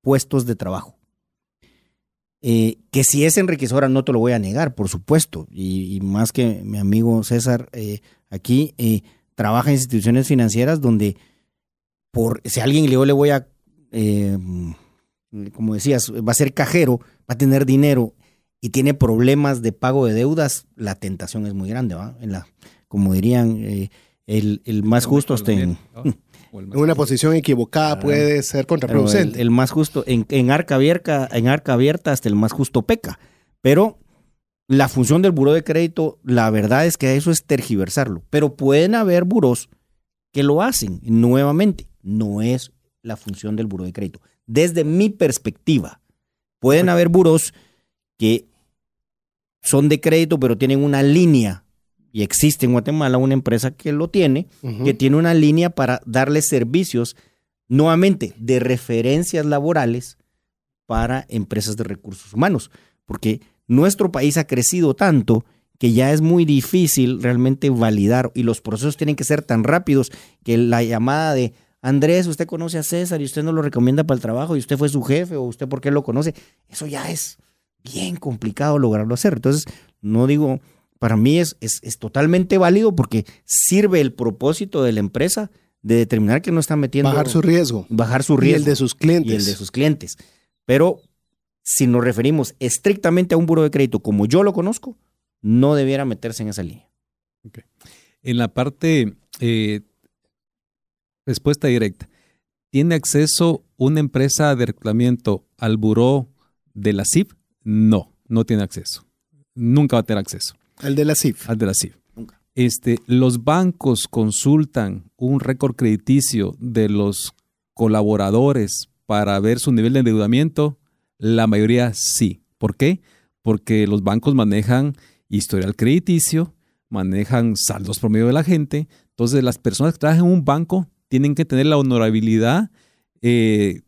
C: puestos de trabajo. Eh, que si es enriquecedora, no te lo voy a negar, por supuesto. Y, más que mi amigo César eh, aquí eh, trabaja en instituciones financieras donde, por si alguien yo le voy a, como decías, va a ser cajero, va a tener dinero y tiene problemas de pago de deudas, la tentación es muy grande, ¿va? En la, como dirían, el, más justo hasta en,
A: en una posición equivocada puede ser contraproducente.
C: El, más justo, en, arca abierta, en arca abierta hasta el más justo peca. Pero la función del buró de crédito, la verdad es que eso es tergiversarlo. Pero pueden haber buros que lo hacen nuevamente. No es la función del buró de crédito. Desde mi perspectiva, pueden haber buros que son de crédito, pero tienen una línea y existe en Guatemala una empresa que lo tiene, que tiene una línea para darle servicios, nuevamente, de referencias laborales para empresas de recursos humanos, porque nuestro país ha crecido tanto que ya es muy difícil realmente validar y los procesos tienen que ser tan rápidos que la llamada de Andrés, usted conoce a César y usted no lo recomienda para el trabajo y usted fue su jefe o usted por qué lo conoce, eso ya es bien complicado lograrlo hacer. Entonces, no digo para mí es, es, totalmente válido porque sirve el propósito de la empresa de determinar que no está metiendo...
A: Bajar su riesgo.
C: Bajar su riesgo.
A: Y el de sus clientes.
C: Y el de sus clientes. Pero si nos referimos estrictamente a un buro de crédito como yo lo conozco, no debiera meterse en esa línea.
B: En la parte eh, respuesta directa, ¿tiene acceso una empresa de reclutamiento al buró de la CIF? No, no tiene acceso. Nunca va a tener acceso.
A: Al de la CIF.
B: Al de la CIF. Este, los bancos consultan un récord crediticio de los colaboradores para ver su nivel de endeudamiento. La mayoría sí. ¿Por qué? Porque los bancos manejan historial crediticio, manejan saldos promedio de la gente. Entonces, las personas que trabajan en un banco tienen que tener la honorabilidad eh,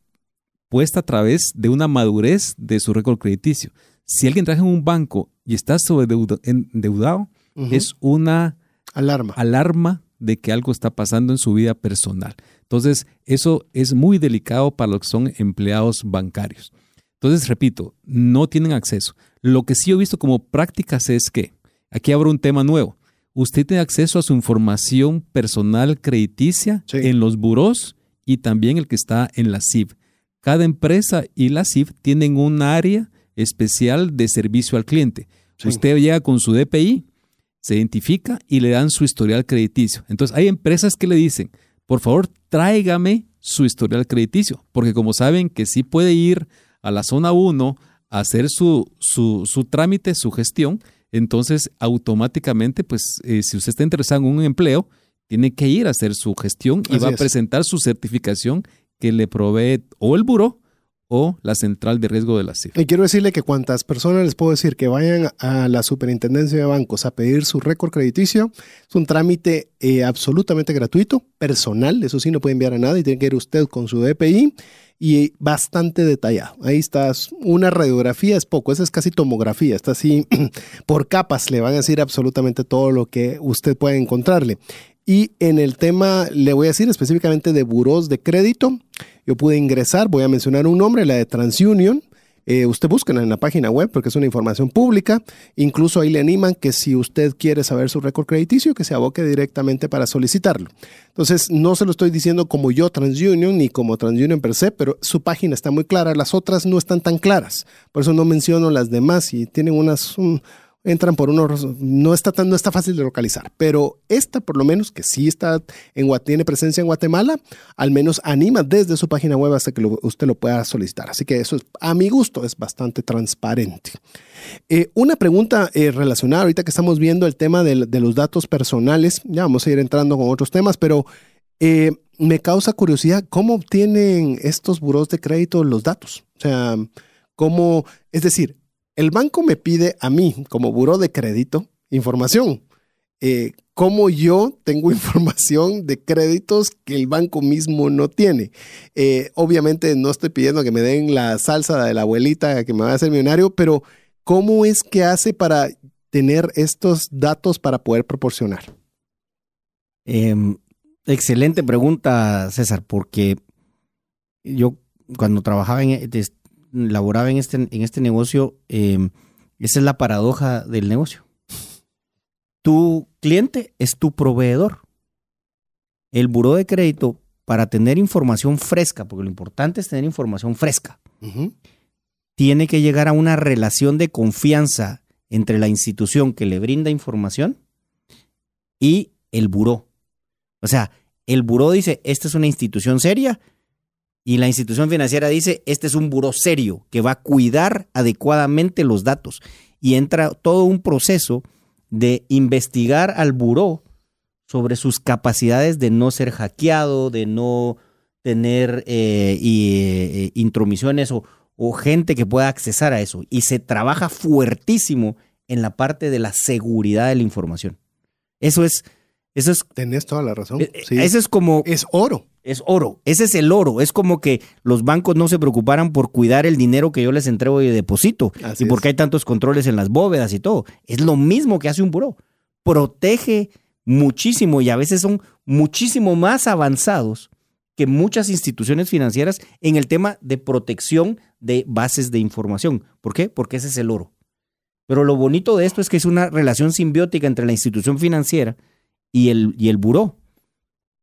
B: puesta a través de una madurez de su récord crediticio. Si alguien trabaja en un banco y está sobreendeudado, es una
A: alarma.
B: alarma de que algo está pasando en su vida personal. Entonces, eso es muy delicado para los que son empleados bancarios. Entonces, repito, no tienen acceso. Lo que sí he visto como prácticas es que, aquí abro un tema nuevo, usted tiene acceso a su información personal crediticia en los buros y también el que está en la CIF. Cada empresa y la CIF tienen un área especial de servicio al cliente. Usted llega con su DPI, se identifica y le dan su historial crediticio. Entonces hay empresas que le dicen, por favor, tráigame su historial crediticio, porque como saben que sí puede ir a la zona 1 a hacer su, su, trámite, su gestión, entonces automáticamente, pues eh, si usted está interesado en un empleo, tiene que ir a hacer su gestión y va a presentar su certificación que le provee o el buro o la central de riesgo de la CIF.
A: Y quiero decirle que cuantas personas les puedo decir que vayan a la superintendencia de bancos a pedir su récord crediticio, es un trámite eh, absolutamente gratuito, personal, eso sí no puede enviar a nada y tiene que ir usted con su DPI y bastante detallado. Ahí está, una radiografía es poco, esa es casi tomografía, está así por capas, le van a decir absolutamente todo lo que usted puede encontrarle. Y en el tema, le voy a decir específicamente de buros de crédito, yo pude ingresar, voy a mencionar un nombre, la de TransUnion. Eh, usted busca en la página web porque es una información pública. Incluso ahí le animan que si usted quiere saber su récord crediticio, que se aboque directamente para solicitarlo. Entonces, no se lo estoy diciendo como yo TransUnion ni como TransUnion per se, pero su página está muy clara. Las otras no están tan claras. Por eso no menciono las demás y tienen unas entran por unos, no está tan, no está fácil de localizar, pero esta por lo menos que sí está en tiene presencia en Guatemala, al menos anima desde su página web hasta que usted lo pueda solicitar. Así que eso es, a mi gusto es bastante transparente. Eh, una pregunta eh, relacionada ahorita que estamos viendo el tema de, los datos personales, ya vamos a ir entrando con otros temas, pero eh, me causa curiosidad cómo obtienen estos buros de crédito los datos. O sea, cómo, es decir, el banco me pide a mí, como buró de crédito, información. Eh, ¿Cómo yo tengo información de créditos que el banco mismo no tiene? Eh, obviamente no estoy pidiendo que me den la salsa de la abuelita que me va a hacer millonario, pero ¿cómo es que hace para tener estos datos para poder proporcionar?
C: Em, excelente pregunta, César, porque yo cuando trabajaba en, laboraba en este, en este negocio, em, esa es la paradoja del negocio. Tu cliente es tu proveedor. El buró de crédito, para tener información fresca, porque lo importante es tener información fresca, tiene que llegar a una relación de confianza entre la institución que le brinda información y el buró. O sea, el buró dice, esta es una institución seria, y la institución financiera dice, este es un buró serio que va a cuidar adecuadamente los datos. Y entra todo un proceso de investigar al buró sobre sus capacidades de no ser hackeado, de no tener eh, eh, intromisiones o, o gente que pueda accesar a eso. Y se trabaja fuertísimo en la parte de la seguridad de la información. Eso es... Eso es
A: Tenés toda la razón.
C: eh, Eso es como...
A: Es oro.
C: Es oro. Ese es el oro. Es como que los bancos no se preocuparan por cuidar el dinero que yo les entrego y deposito.
A: Así
C: y porque
A: es.
C: hay tantos controles en las bóvedas y todo. Es lo mismo que hace un buró. Protege muchísimo y a veces son muchísimo más avanzados que muchas instituciones financieras en el tema de protección de bases de información. ¿Por qué? Porque ese es el oro. Pero lo bonito de esto es que es una relación simbiótica entre la institución financiera y el, y el buró.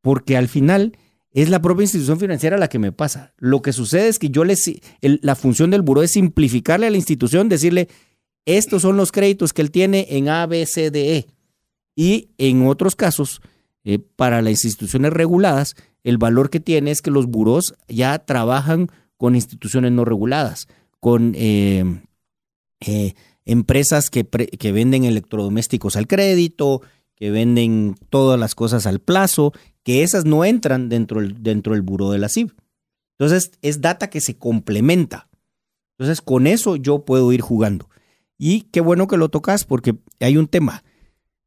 C: Porque al final es la propia institución financiera la que me pasa. Lo que sucede es que yo les, la función del buró es simplificarle a la institución, decirle, estos son los créditos que él tiene en A, B, C, D, E. Y en otros casos, eh, para las instituciones reguladas, el valor que tiene es que los burós ya trabajan con instituciones no reguladas, con eh, eh, empresas que, que venden electrodomésticos al crédito, que venden todas las cosas al plazo, que esas no entran dentro del, dentro buró de la CIB. Entonces, es data que se complementa. Entonces, con eso yo puedo ir jugando. Y qué bueno que lo tocas porque hay un tema.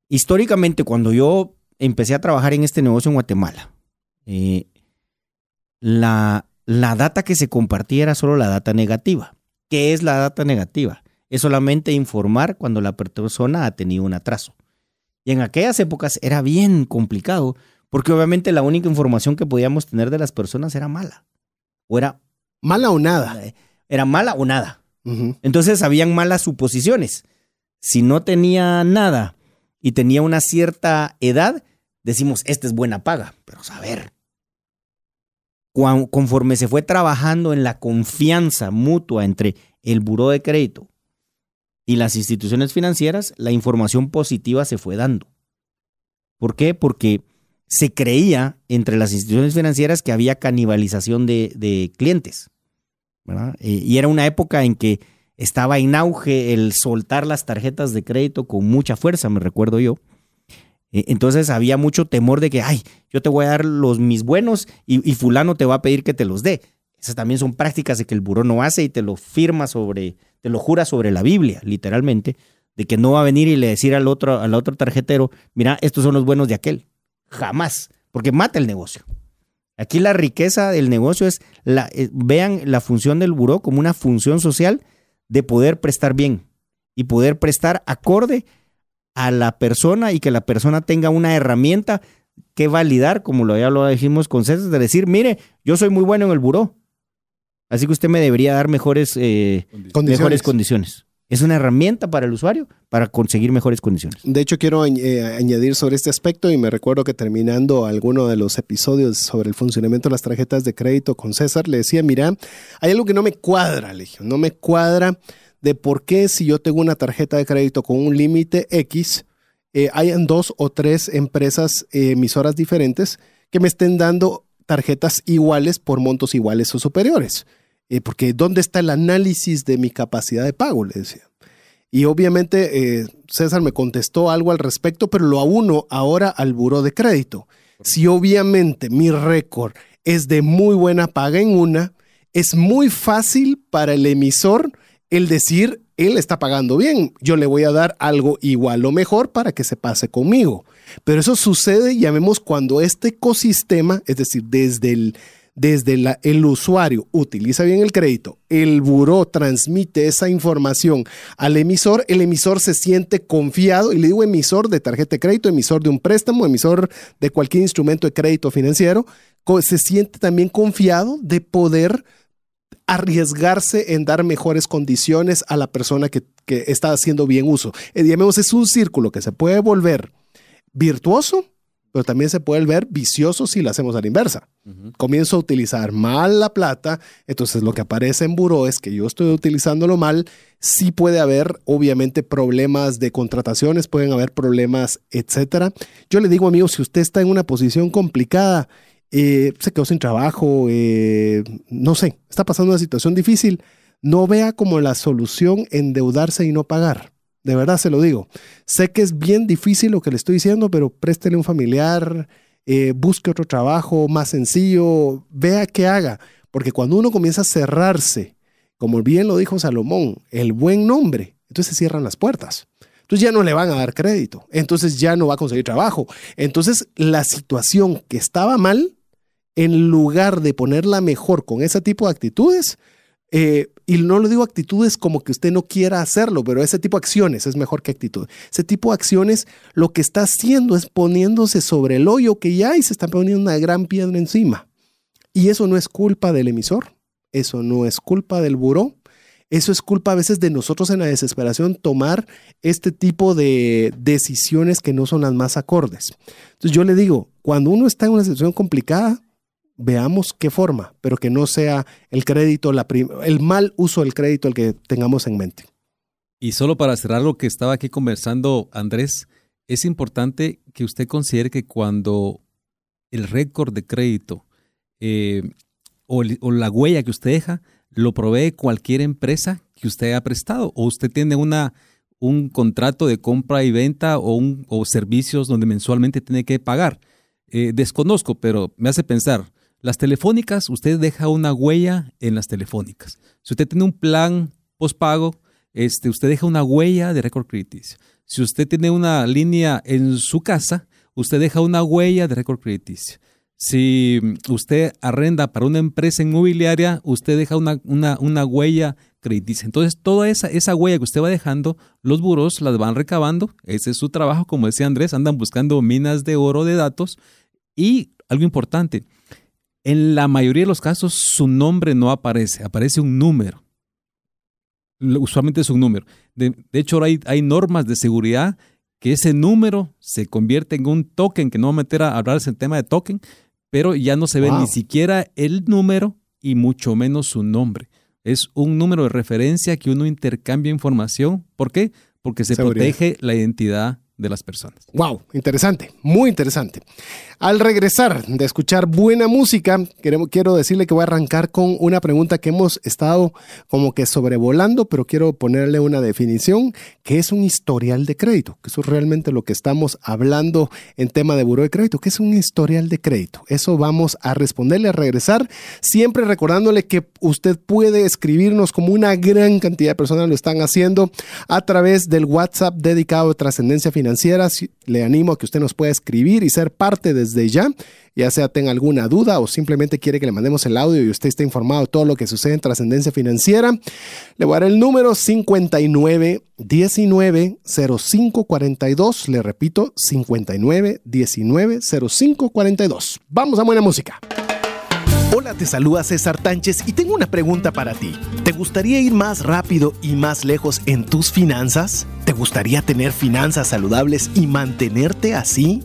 C: Históricamente, cuando yo empecé a trabajar en este negocio en Guatemala, eh, la, la data que se compartía era solo la data negativa. ¿Qué es la data negativa? Es solamente informar cuando la persona ha tenido un atraso. Y en aquellas épocas era bien complicado porque obviamente la única información que podíamos tener de las personas era mala. O era,
A: Mala o nada.
C: era mala o nada. Entonces habían malas suposiciones. Si no tenía nada y tenía una cierta edad, decimos, esta es buena paga. Pero saber, cuan- conforme se fue trabajando en la confianza mutua entre el buró de crédito y las instituciones financieras, la información positiva se fue dando. ¿Por qué? Porque se creía entre las instituciones financieras que había canibalización de, de clientes. Eh, y era una época en que estaba en auge el soltar las tarjetas de crédito con mucha fuerza, me recuerdo yo. Eh, Entonces había mucho temor de que, ay, yo te voy a dar los mis buenos y, y fulano te va a pedir que te los dé. Esas también son prácticas de que el buró no hace y te lo firma sobre, te lo jura sobre la Biblia, literalmente, de que no va a venir y le decir al otro, al otro tarjetero, mira, estos son los buenos de aquel. Jamás, porque mata el negocio. Aquí la riqueza del negocio es, la, eh, vean la función del buró como una función social de poder prestar bien y poder prestar acorde a la persona y que la persona tenga una herramienta que validar, como lo ya lo dijimos con César, de decir, mire, yo soy muy bueno en el buró, así que usted me debería dar mejores, eh,
A: Condiciones.
C: mejores condiciones. Es una herramienta para el usuario para conseguir mejores condiciones.
A: De hecho, quiero eh, añadir sobre este aspecto y me recuerdo que terminando alguno de los episodios sobre el funcionamiento de las tarjetas de crédito con César, le decía, mira, hay algo que no me cuadra, le no me cuadra de por qué si yo tengo una tarjeta de crédito con un límite X, eh, hayan dos o tres empresas eh, emisoras diferentes que me estén dando tarjetas iguales por montos iguales o superiores. Eh, porque ¿dónde está el análisis de mi capacidad de pago? Le decía. Y obviamente eh, César me contestó algo al respecto, pero lo auno ahora al buro de crédito. Si obviamente mi récord es de muy buena paga en una, es muy fácil para el emisor el decir, él está pagando bien, yo le voy a dar algo igual o mejor para que se pase conmigo. Pero eso sucede, llamemos, cuando este ecosistema, es decir, desde el, desde el usuario utiliza bien el crédito, el buró transmite esa información al emisor, el emisor se siente confiado, y le digo emisor de tarjeta de crédito, emisor de un préstamo, emisor de cualquier instrumento de crédito financiero, se siente también confiado de poder arriesgarse en dar mejores condiciones a la persona que, que está haciendo bien uso. Eh, digamos, es un círculo que se puede volver virtuoso, pero también se puede ver vicioso si lo hacemos a la inversa. Comienzo a utilizar mal la plata, entonces lo que aparece en buró es que yo estoy utilizándolo mal. Sí puede haber, obviamente, problemas de contrataciones, pueden haber problemas, etcétera. Yo le digo, amigo, si usted está en una posición complicada, eh, se quedó sin trabajo, eh, no sé, está pasando una situación difícil, no vea como la solución endeudarse y no pagar. De verdad se lo digo. Sé que es bien difícil lo que le estoy diciendo, pero préstele un familiar, eh, busque otro trabajo más sencillo, vea qué haga. Porque cuando uno comienza a cerrarse, como bien lo dijo Salomón, el buen nombre, entonces se cierran las puertas. Entonces ya no le van a dar crédito, entonces ya no va a conseguir trabajo. Entonces la situación que estaba mal, en lugar de ponerla mejor con ese tipo de actitudes, eh, y no lo digo actitudes como que usted no quiera hacerlo, pero ese tipo de acciones es mejor que actitud. Ese tipo de acciones lo que está haciendo es poniéndose sobre el hoyo que ya hay, se está poniendo una gran piedra encima. Y eso no es culpa del emisor, eso no es culpa del buró, eso es culpa a veces de nosotros en la desesperación tomar este tipo de decisiones que no son las más acordes. Entonces yo le digo, cuando uno está en una situación complicada, veamos qué forma, pero que no sea el crédito, el mal uso del crédito el que tengamos en mente.
B: Y solo para cerrar lo que estaba aquí conversando Andrés, es importante que usted considere que cuando el récord de crédito eh, o, la huella que usted deja lo provee cualquier empresa que usted haya prestado o usted tiene una, un contrato de compra y venta o, un, o servicios donde mensualmente tiene que pagar. Eh, desconozco, pero me hace pensar, las telefónicas, usted deja una huella en las telefónicas. Si usted tiene un plan postpago, este, usted deja una huella de récord crediticio. Si usted tiene una línea en su casa, usted deja una huella de récord crediticio. Si usted arrenda para una empresa inmobiliaria, usted deja una, una, huella crediticia. Entonces, toda esa, esa huella que usted va dejando, los buros las van recabando. Ese es su trabajo, como decía Andrés, andan buscando minas de oro de datos. Y algo importante, en la mayoría de los casos su nombre no aparece, aparece un número. Usualmente es un número. De, hecho, hay, hay normas de seguridad que ese número se convierte en un token, que no voy a meter a hablar del tema de token, pero ya no se ve ni siquiera el número y mucho menos su nombre. Es un número de referencia que uno intercambia información. ¿Por qué? Porque se protege la identidad de las personas.
A: Wow, interesante, muy interesante. Al regresar de escuchar buena música, quiero decirle que voy a arrancar con una pregunta que hemos estado como que sobrevolando, pero quiero ponerle una definición, que es un historial de crédito, que eso es realmente lo que estamos hablando en tema de buro de crédito, que es un historial de crédito. Eso vamos a responderle, a regresar, siempre recordándole que usted puede escribirnos como una gran cantidad de personas lo están haciendo a través del WhatsApp dedicado a trascendencia financiera. Le animo a que usted nos pueda escribir y ser parte de desde ya, ya sea tenga alguna duda o simplemente quiere que le mandemos el audio y usted esté informado de todo lo que sucede en trascendencia financiera, le voy a dar el número 59 19 05 42. Le repito, 59 19 05 42. Vamos a buena música.
D: Hola, te saluda César Tánchez y tengo una pregunta para ti. ¿Te gustaría ir más rápido y más lejos en tus finanzas? ¿Te gustaría tener finanzas saludables y mantenerte así?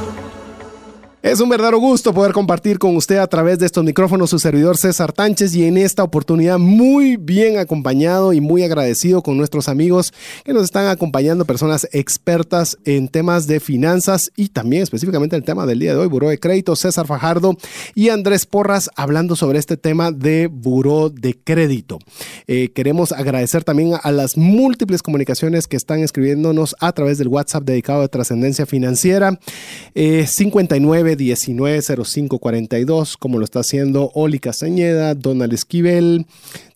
A: Es un verdadero gusto poder compartir con usted a través de estos micrófonos su servidor César Tánchez y en esta oportunidad muy bien acompañado y muy agradecido con nuestros amigos que nos están acompañando, personas expertas en temas de finanzas y también específicamente el tema del día de hoy, Buró de Crédito, César Fajardo y Andrés Porras hablando sobre este tema de Buró de Crédito. Eh, queremos agradecer también a las múltiples comunicaciones que están escribiéndonos a través del WhatsApp dedicado a trascendencia financiera. Eh, 59 190542, como lo está haciendo Oli Castañeda, Donald Esquivel,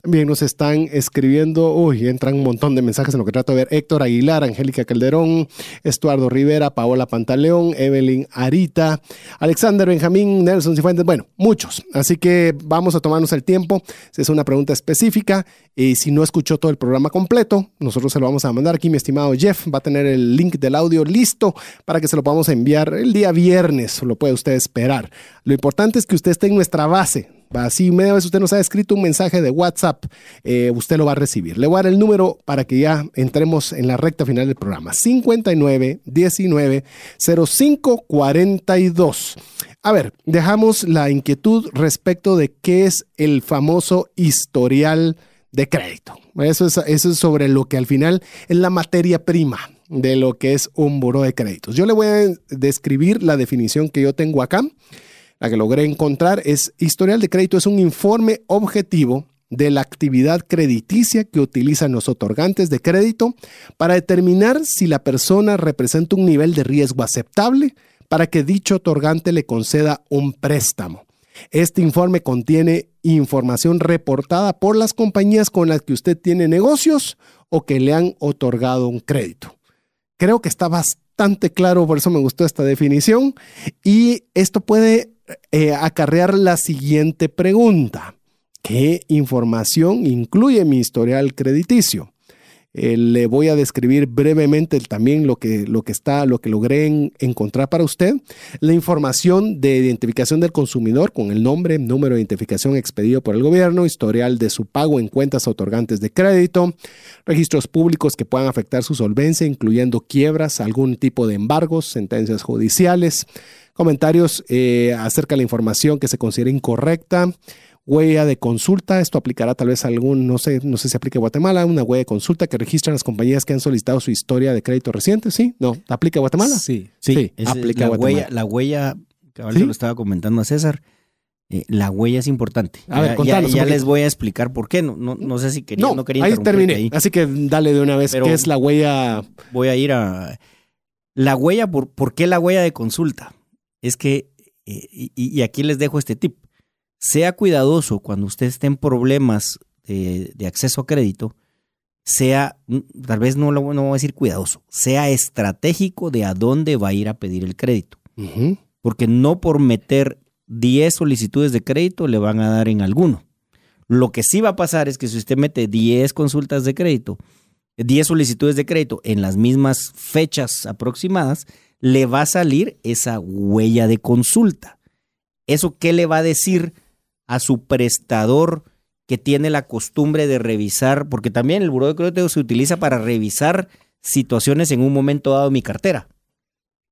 A: también nos están escribiendo, uy, entran un montón de mensajes en lo que trato de ver. Héctor Aguilar, Angélica Calderón, Estuardo Rivera, Paola Pantaleón, Evelyn Arita, Alexander Benjamín, Nelson Cifuentes, bueno, muchos. Así que vamos a tomarnos el tiempo. Si es una pregunta específica y si no escuchó todo el programa completo, nosotros se lo vamos a mandar aquí. Mi estimado Jeff va a tener el link del audio listo para que se lo podamos enviar el día viernes. Lo puede usted esperar. Lo importante es que usted esté en nuestra base Así, media vez usted nos ha escrito un mensaje de WhatsApp, eh, usted lo va a recibir. Le voy a dar el número para que ya entremos en la recta final del programa. 59 19 05 42. A ver, dejamos la inquietud respecto de qué es el famoso historial de crédito. Eso es, eso es sobre lo que al final es la materia prima de lo que es un buro de créditos. Yo le voy a describir la definición que yo tengo acá la que logré encontrar es historial de crédito es un informe objetivo de la actividad crediticia que utilizan los otorgantes de crédito para determinar si la persona representa un nivel de riesgo aceptable para que dicho otorgante le conceda un préstamo. Este informe contiene información reportada por las compañías con las que usted tiene negocios o que le han otorgado un crédito. Creo que está bastante claro, por eso me gustó esta definición, y esto puede eh, acarrear la siguiente pregunta. ¿Qué información incluye mi historial crediticio? Eh, le voy a describir brevemente también lo que, lo que está, lo que logré encontrar para usted. La información de identificación del consumidor con el nombre, número de identificación expedido por el gobierno, historial de su pago en cuentas otorgantes de crédito, registros públicos que puedan afectar su solvencia, incluyendo quiebras, algún tipo de embargos, sentencias judiciales, comentarios eh, acerca de la información que se considera incorrecta, huella de consulta, esto aplicará tal vez a algún, no sé, no sé si aplica a Guatemala, una huella de consulta que registran las compañías que han solicitado su historia de crédito reciente, ¿sí? ¿No? ¿Aplica a Guatemala?
C: Sí, sí, aplica la a Guatemala. Huella, la huella, que ahora lo estaba comentando a César, eh, la huella es importante. A ver, ya, ya, les voy a explicar por qué. No, no, no sé si quería, no, no quería
A: ahí terminé. Así que dale de una vez qué es la huella.
C: Voy a ir a la huella. Por, ¿Por qué la huella de consulta? Es que, eh, y, aquí les dejo este tip, sea cuidadoso cuando usted esté en problemas de, acceso a crédito, sea, mm, tal vez no, lo, no voy a decir cuidadoso, sea estratégico de a dónde va a ir a pedir el crédito. Porque no por meter 10 solicitudes de crédito le van a dar en alguno. Lo que sí va a pasar es que si usted mete 10 consultas de crédito, 10 solicitudes de crédito en las mismas fechas aproximadas, le va a salir esa huella de consulta. ¿Eso qué le va a decir a su prestador que tiene la costumbre de revisar? Porque también el buro de crédito se utiliza para revisar situaciones en un momento dado de mi cartera,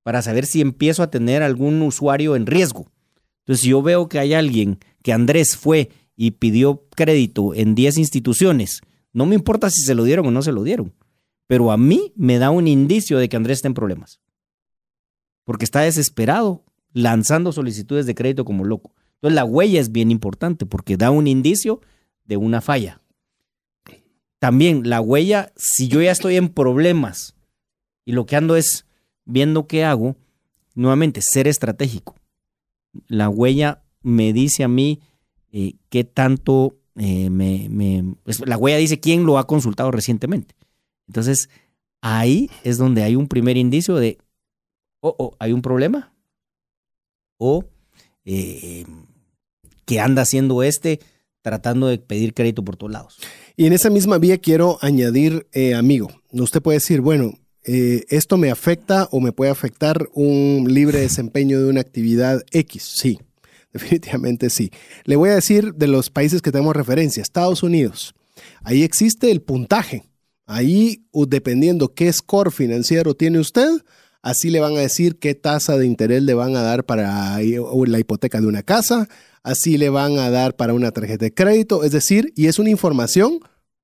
C: para saber si empiezo a tener algún usuario en riesgo. Entonces, si yo veo que hay alguien que Andrés fue y pidió crédito en 10 instituciones, no me importa si se lo dieron o no se lo dieron, pero a mí me da un indicio de que Andrés está en problemas porque está desesperado lanzando solicitudes de crédito como loco. Entonces la huella es bien importante porque da un indicio de una falla. También la huella, si yo ya estoy en problemas y lo que ando es viendo qué hago, nuevamente, ser estratégico. La huella me dice a mí eh, qué tanto eh, me... Pues, la huella dice quién lo ha consultado recientemente. Entonces, ahí es donde hay un primer indicio de o, hay un problema, o eh, que anda haciendo este tratando de pedir crédito por todos lados.
A: Y en esa misma vía quiero añadir, eh, amigo, usted puede decir, bueno, eh, esto me afecta o me puede afectar un libre desempeño de una actividad X. Sí, definitivamente sí. Le voy a decir de los países que tenemos referencia, Estados Unidos. Ahí existe el puntaje. Ahí, dependiendo qué score financiero tiene usted, así le van a decir qué tasa de interés le van a dar para la hipoteca de una casa, así le van a dar para una tarjeta de crédito, es decir, y es una información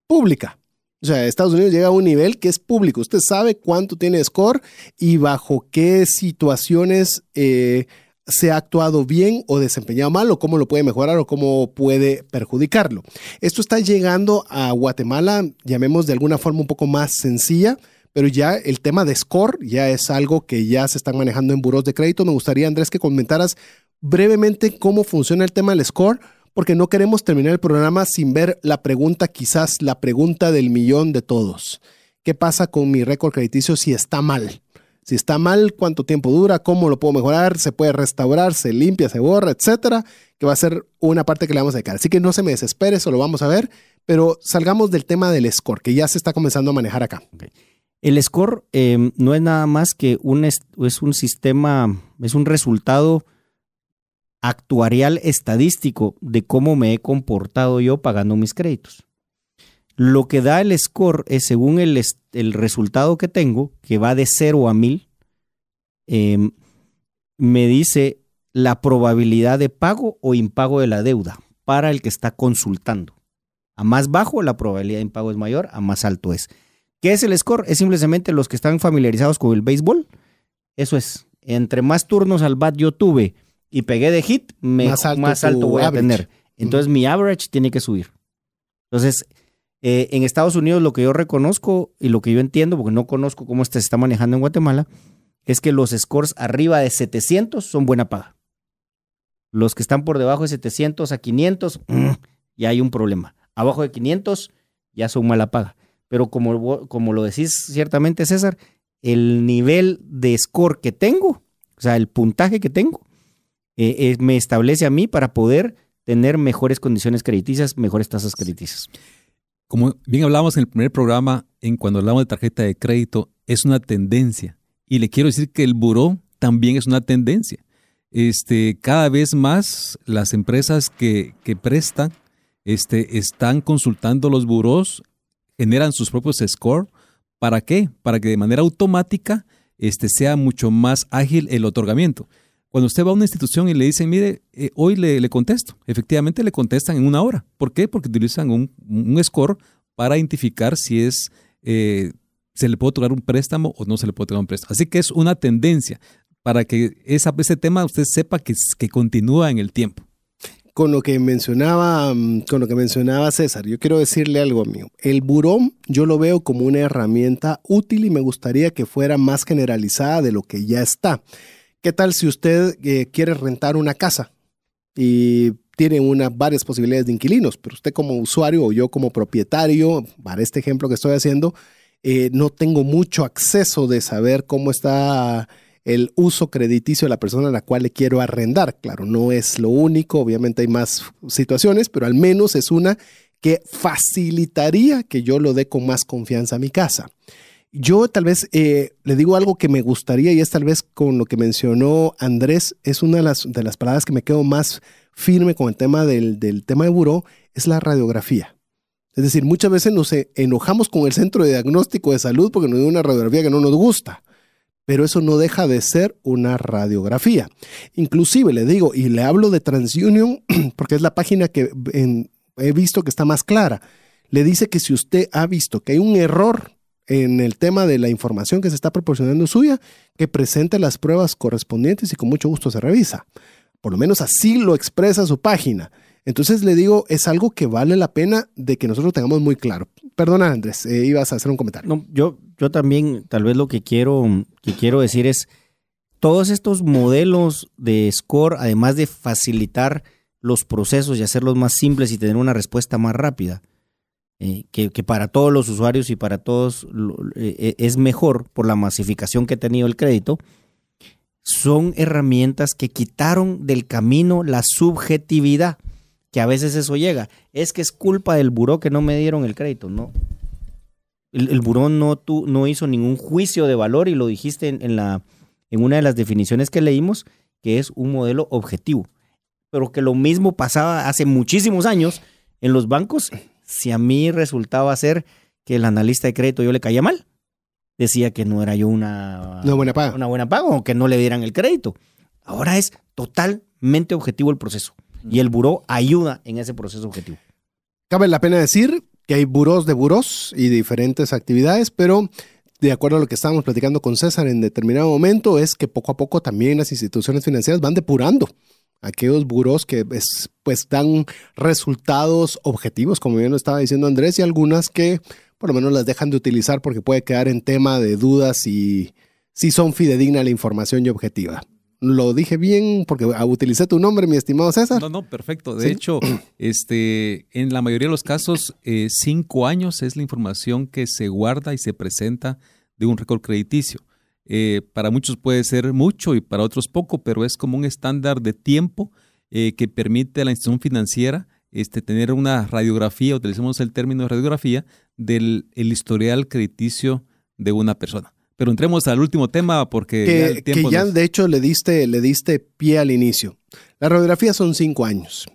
A: pública. O sea, Estados Unidos llega a un nivel que es público. Usted sabe cuánto tiene score y bajo qué situaciones eh, se ha actuado bien o desempeñado mal o cómo lo puede mejorar o cómo puede perjudicarlo. Esto está llegando a Guatemala, llamemos de alguna forma un poco más sencilla, pero ya el tema de score ya es algo que ya se están manejando en buros de crédito. Me gustaría, Andrés, que comentaras brevemente cómo funciona el tema del score, porque no queremos terminar el programa sin ver la pregunta, quizás la pregunta del millón de todos. ¿Qué pasa con mi récord crediticio si está mal? Si está mal, cuánto tiempo dura, cómo lo puedo mejorar, se puede restaurar, se limpia, se borra, etcétera, que va a ser una parte que le vamos a dedicar. Así que no se me desespere, eso lo vamos a ver, pero salgamos del tema del score, que ya se está comenzando a manejar acá.
C: El score em, no es nada más que un, es un sistema, es un resultado actuarial estadístico de cómo me he comportado yo pagando mis créditos. Lo que da el score es según el, el resultado que tengo, que va de 0 a 1000, em, me dice la probabilidad de pago o impago de la deuda para el que está consultando. A más bajo la probabilidad de impago es mayor, a más alto es. ¿Qué es el score? Es simplemente los que están familiarizados con el béisbol. Eso es, entre más turnos al bat yo tuve y pegué de hit, más alto, voy a tener. Entonces mi average tiene que subir. Entonces, eh, en Estados Unidos lo que yo reconozco y lo que yo entiendo, porque no conozco cómo se está manejando en Guatemala, es que los scores arriba de 700 son buena paga. Los que están por debajo de 700 a 500, mm, ya hay un problema. Abajo de 500 ya son mala paga. Pero como, como lo decís ciertamente, César, el nivel de score que tengo, o sea, el puntaje que tengo, eh, eh, me establece a mí para poder tener mejores condiciones crediticias, mejores tasas crediticias
B: como bien hablábamos en el primer programa, en cuando hablamos de tarjeta de crédito, es una tendencia. Y le quiero decir que el buró también es una tendencia. Este, cada vez más las empresas que, que prestan este, están consultando los buros, generan sus propios scores. ¿Para qué? Para que de manera automática este, sea mucho más ágil el otorgamiento. Cuando usted va a una institución y le dicen, mire, eh, hoy le, contesto, efectivamente le contestan en una hora. ¿Por qué? Porque utilizan un, score para identificar si es, eh, se le puede otorgar un préstamo o no se le puede otorgar un préstamo. Así que es una tendencia para que esa, ese tema usted sepa que, que continúa en el tiempo.
A: Con lo que mencionaba, mm, con lo que mencionaba César, yo quiero decirle algo mío. El burón yo lo veo como una herramienta útil y me gustaría que fuera más generalizada de lo que ya está. ¿Qué tal si usted eh, quiere rentar una casa y tiene una, varias posibilidades de inquilinos, pero usted como usuario o yo como propietario, para este ejemplo que estoy haciendo, eh, no tengo mucho acceso de saber cómo está el uso crediticio de la persona a la cual le quiero arrendar. Claro, no es lo único, obviamente hay más situaciones, pero al menos es una que facilitaría que yo lo dé con más confianza a mi casa. Yo tal vez eh, le digo algo que me gustaría y es tal vez con lo que mencionó Andrés, es una de las, palabras que me quedo más firme con el tema del, del tema de buró, es la radiografía. Es decir, muchas veces nos enojamos con el centro de diagnóstico de salud porque nos dio una radiografía que no nos gusta, pero eso no deja de ser una radiografía. Inclusive le digo, y le hablo de TransUnion porque es la página que he visto que está más clara. Le dice que si usted ha visto que hay un error en el tema de la información que se está proporcionando suya, que presente las pruebas correspondientes y con mucho gusto se revisa. Por lo menos así lo expresa su página. Entonces le digo, es algo que vale la pena de que nosotros tengamos muy claro. Perdona, Andrés, eh, ibas a hacer un comentario.
C: No, yo, yo también, tal vez lo que quiero, que quiero decir es, todos estos modelos de score, además de facilitar los procesos y hacerlos más simples y tener una respuesta más rápida, eh, que, para todos los usuarios y para todos eh, eh, es mejor por la masificación que ha tenido el crédito, son herramientas que quitaron del camino la subjetividad, que a veces eso llega. Es que es culpa del buró que no me dieron el crédito, no. El, buró no, tú, no hizo ningún juicio de valor y lo dijiste en, la, en una de las definiciones que leímos, que es un modelo objetivo. Pero que lo mismo pasaba hace muchísimos años en los bancos si a mí resultaba ser que el analista de crédito yo le caía mal. decía que no era yo una,
A: Una buena paga.
C: una buena paga o que no le dieran el crédito. Ahora es totalmente objetivo el proceso y el buró ayuda en ese proceso objetivo.
A: Cabe la pena decir que hay buros de buros y diferentes actividades, pero de acuerdo a lo que estábamos platicando con César en determinado momento, es que poco a poco también las instituciones financieras van depurando aquellos buros que es- pues dan resultados objetivos, como bien lo estaba diciendo Andrés, y algunas que por lo menos las dejan de utilizar porque puede quedar en tema de dudas y si son fidedigna la información y objetiva. Lo dije bien porque ah, utilicé tu nombre, mi estimado César.
B: No, no, perfecto. De
A: ¿Sí?
B: hecho, este, en la mayoría de los casos, eh, cinco años es la información que se guarda y se presenta de un récord crediticio. Eh, para muchos puede ser mucho y para otros poco, pero es como un estándar de tiempo eh, que permite a la institución financiera este, tener una radiografía, utilicemos el término radiografía, del el historial crediticio de una persona. Pero entremos al último tema porque ya
A: que,
B: el tiempo
A: que ya
B: nos-
A: de hecho le diste, le diste pie al inicio. La radiografía son cinco años.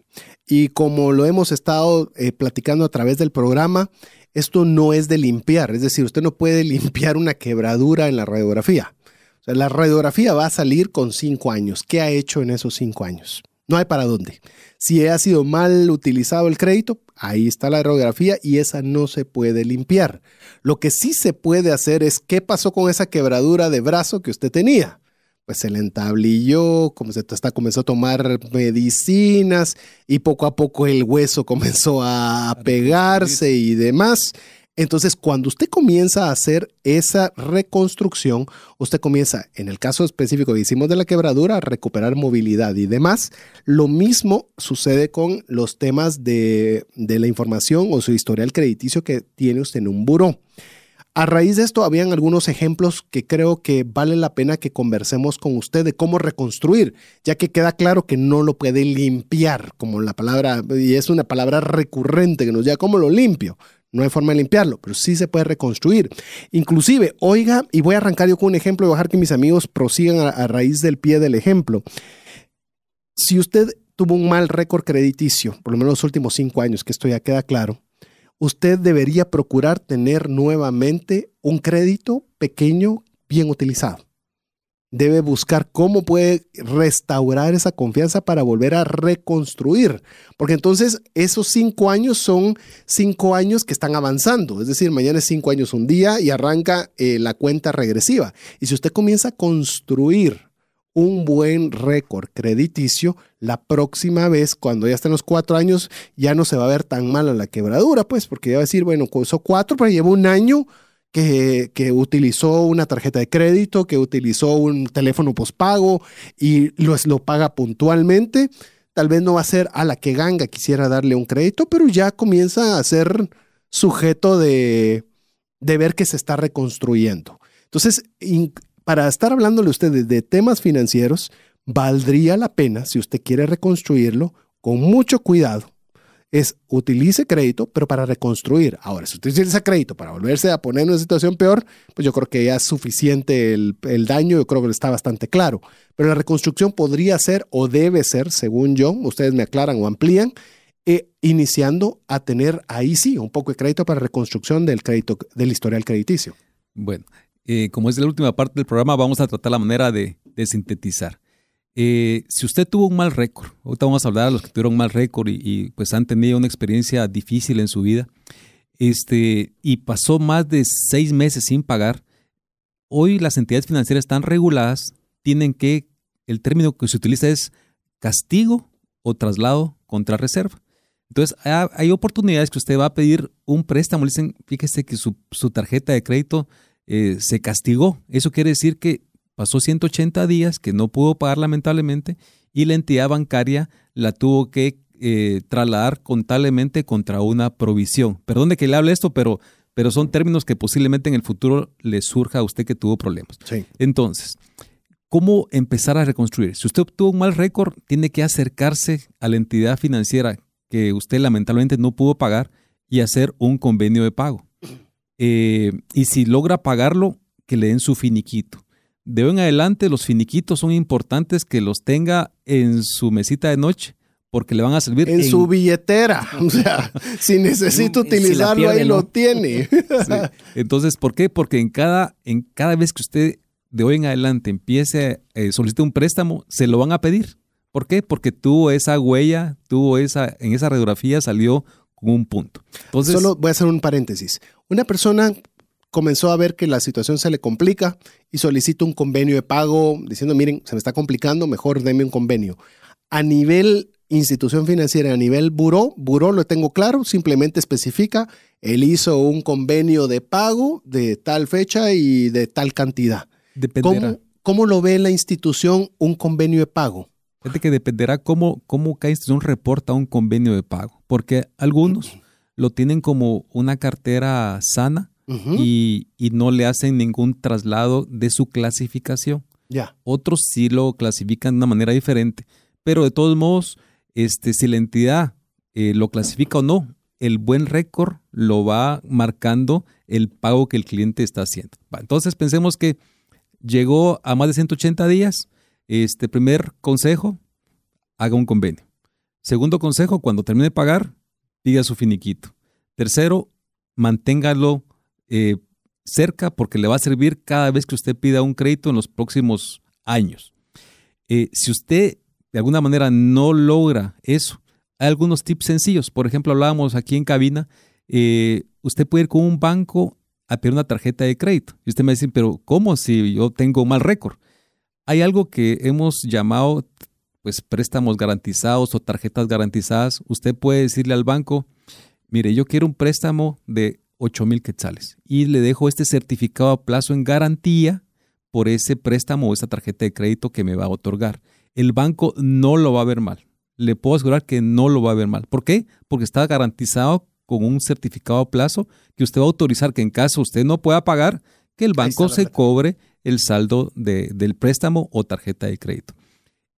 A: Y como lo hemos estado eh, platicando a través del programa, esto no es de limpiar. Es decir, usted no puede limpiar una quebradura en la radiografía. O sea, la radiografía va a salir con cinco años. ¿Qué ha hecho en esos cinco años? No hay para dónde. Si ha sido mal utilizado el crédito, ahí está la radiografía y esa no se puede limpiar. Lo que sí se puede hacer es qué pasó con esa quebradura de brazo que usted tenía. Pues se le entablilló, como se hasta comenzó a tomar medicinas y poco a poco el hueso comenzó a pegarse y demás. Entonces, cuando usted comienza a hacer esa reconstrucción, usted comienza, en el caso específico que hicimos de la quebradura, a recuperar movilidad y demás. Lo mismo sucede con los temas de, de la información o su historial crediticio que tiene usted en un buró. A raíz de esto, habían algunos ejemplos que creo que vale la pena que conversemos con usted de cómo reconstruir, ya que queda claro que no lo puede limpiar, como la palabra, y es una palabra recurrente que nos diga, ¿cómo lo limpio? No hay forma de limpiarlo, pero sí se puede reconstruir. Inclusive, oiga, y voy a arrancar yo con un ejemplo y voy a dejar que mis amigos prosigan a, a raíz del pie del ejemplo. Si usted tuvo un mal récord crediticio, por lo menos los últimos cinco años, que esto ya queda claro, usted debería procurar tener nuevamente un crédito pequeño bien utilizado. Debe buscar cómo puede restaurar esa confianza para volver a reconstruir. Porque entonces esos cinco años son cinco años que están avanzando. Es decir, mañana es cinco años un día y arranca eh, la cuenta regresiva. Y si usted comienza a construir un buen récord crediticio, la próxima vez, cuando ya estén los cuatro años, ya no se va a ver tan mala la quebradura, pues, porque ya va a decir, bueno, son cuatro, pero llevo un año que, utilizó una tarjeta de crédito, que utilizó un teléfono pospago y lo, lo paga puntualmente. Tal vez no va a ser a la que ganga quisiera darle un crédito, pero ya comienza a ser sujeto de, de ver que se está reconstruyendo. Entonces, para estar hablándole a ustedes de temas financieros, valdría la pena, si usted quiere reconstruirlo, con mucho cuidado, es utilice crédito, pero para reconstruir. Ahora, si usted utiliza crédito para volverse a poner en una situación peor, pues yo creo que ya es suficiente el, el, daño, yo creo que está bastante claro. Pero la reconstrucción podría ser o debe ser, según yo, ustedes me aclaran o amplían, eh, iniciando a tener ahí sí un poco de crédito para reconstrucción del crédito, del historial crediticio.
B: Bueno, eh, como es la última parte del programa, vamos a tratar la manera de, de sintetizar. Eh, si usted tuvo un mal récord, ahorita vamos a hablar de los que tuvieron mal récord y, pues han tenido una experiencia difícil en su vida, este, y pasó más de seis meses sin pagar, hoy las entidades financieras están reguladas, tienen que, el término que se utiliza es castigo o traslado contra reserva. Entonces, hay, oportunidades que usted va a pedir un préstamo, le dicen, fíjese que su, su tarjeta de crédito eh, se castigó. Eso quiere decir que pasó 180 días que no pudo pagar lamentablemente y la entidad bancaria la tuvo que eh, trasladar contablemente contra una provisión. Perdón de que le hable esto, pero, pero son términos que posiblemente en el futuro le surja a usted que tuvo problemas.
A: Sí.
B: Entonces, ¿cómo empezar a reconstruir? Si usted obtuvo un mal récord, tiene que acercarse a la entidad financiera que usted lamentablemente no pudo pagar y hacer un convenio de pago. Eh, y si logra pagarlo, que le den su finiquito. De hoy en adelante los finiquitos son importantes que los tenga en su mesita de noche porque le van a servir
A: en, su billetera. O sea, si necesita utilizarlo, ahí lo tiene.
B: Entonces, ¿por qué? Porque en cada, en cada vez que usted de hoy en adelante empiece, eh, solicite un préstamo, se lo van a pedir. ¿Por qué? Porque tuvo esa huella, tuvo esa, en esa radiografía salió con un punto.
A: Entonces, Solo voy a hacer un paréntesis. Una persona comenzó a ver que la situación se le complica y solicita un convenio de pago diciendo, miren, se me está complicando, mejor deme un convenio. A nivel institución financiera, a nivel buró, buró lo tengo claro, simplemente especifica, él hizo un convenio de pago de tal fecha y de tal cantidad.
B: Dependerá.
A: ¿Cómo, lo ve la institución un convenio de pago?
B: Fíjate que dependerá cómo, cómo cada institución reporta un convenio de pago, porque algunos lo tienen como una cartera sana y, no le hacen ningún traslado de su clasificación.
A: Ya.
B: Otros sí lo clasifican de una manera diferente, pero de todos modos, este, si la entidad eh, lo clasifica o no, el buen récord lo va marcando el pago que el cliente está haciendo. entonces pensemos que llegó a más de 180 días, este primer consejo, haga un convenio. Segundo consejo, cuando termine de pagar, diga su finiquito. Tercero, manténgalo eh, cerca porque le va a servir cada vez que usted pida un crédito en los próximos años. Eh, si usted de alguna manera no logra eso, hay algunos tips sencillos. Por ejemplo, hablábamos aquí en cabina, eh, usted puede ir con un banco a pedir una tarjeta de crédito. Y usted me dice, pero ¿cómo si yo tengo mal récord? Hay algo que hemos llamado pues préstamos garantizados o tarjetas garantizadas. Usted puede decirle al banco, mire, yo quiero un préstamo de 8 mil quetzales y le dejo este certificado a plazo en garantía por ese préstamo o esa tarjeta de crédito que me va a otorgar. El banco no lo va a ver mal. Le puedo asegurar que no lo va a ver mal. ¿Por qué? Porque está garantizado con un certificado a plazo que usted va a autorizar que en caso usted no pueda pagar, que el banco se cobre el saldo del préstamo o tarjeta de crédito.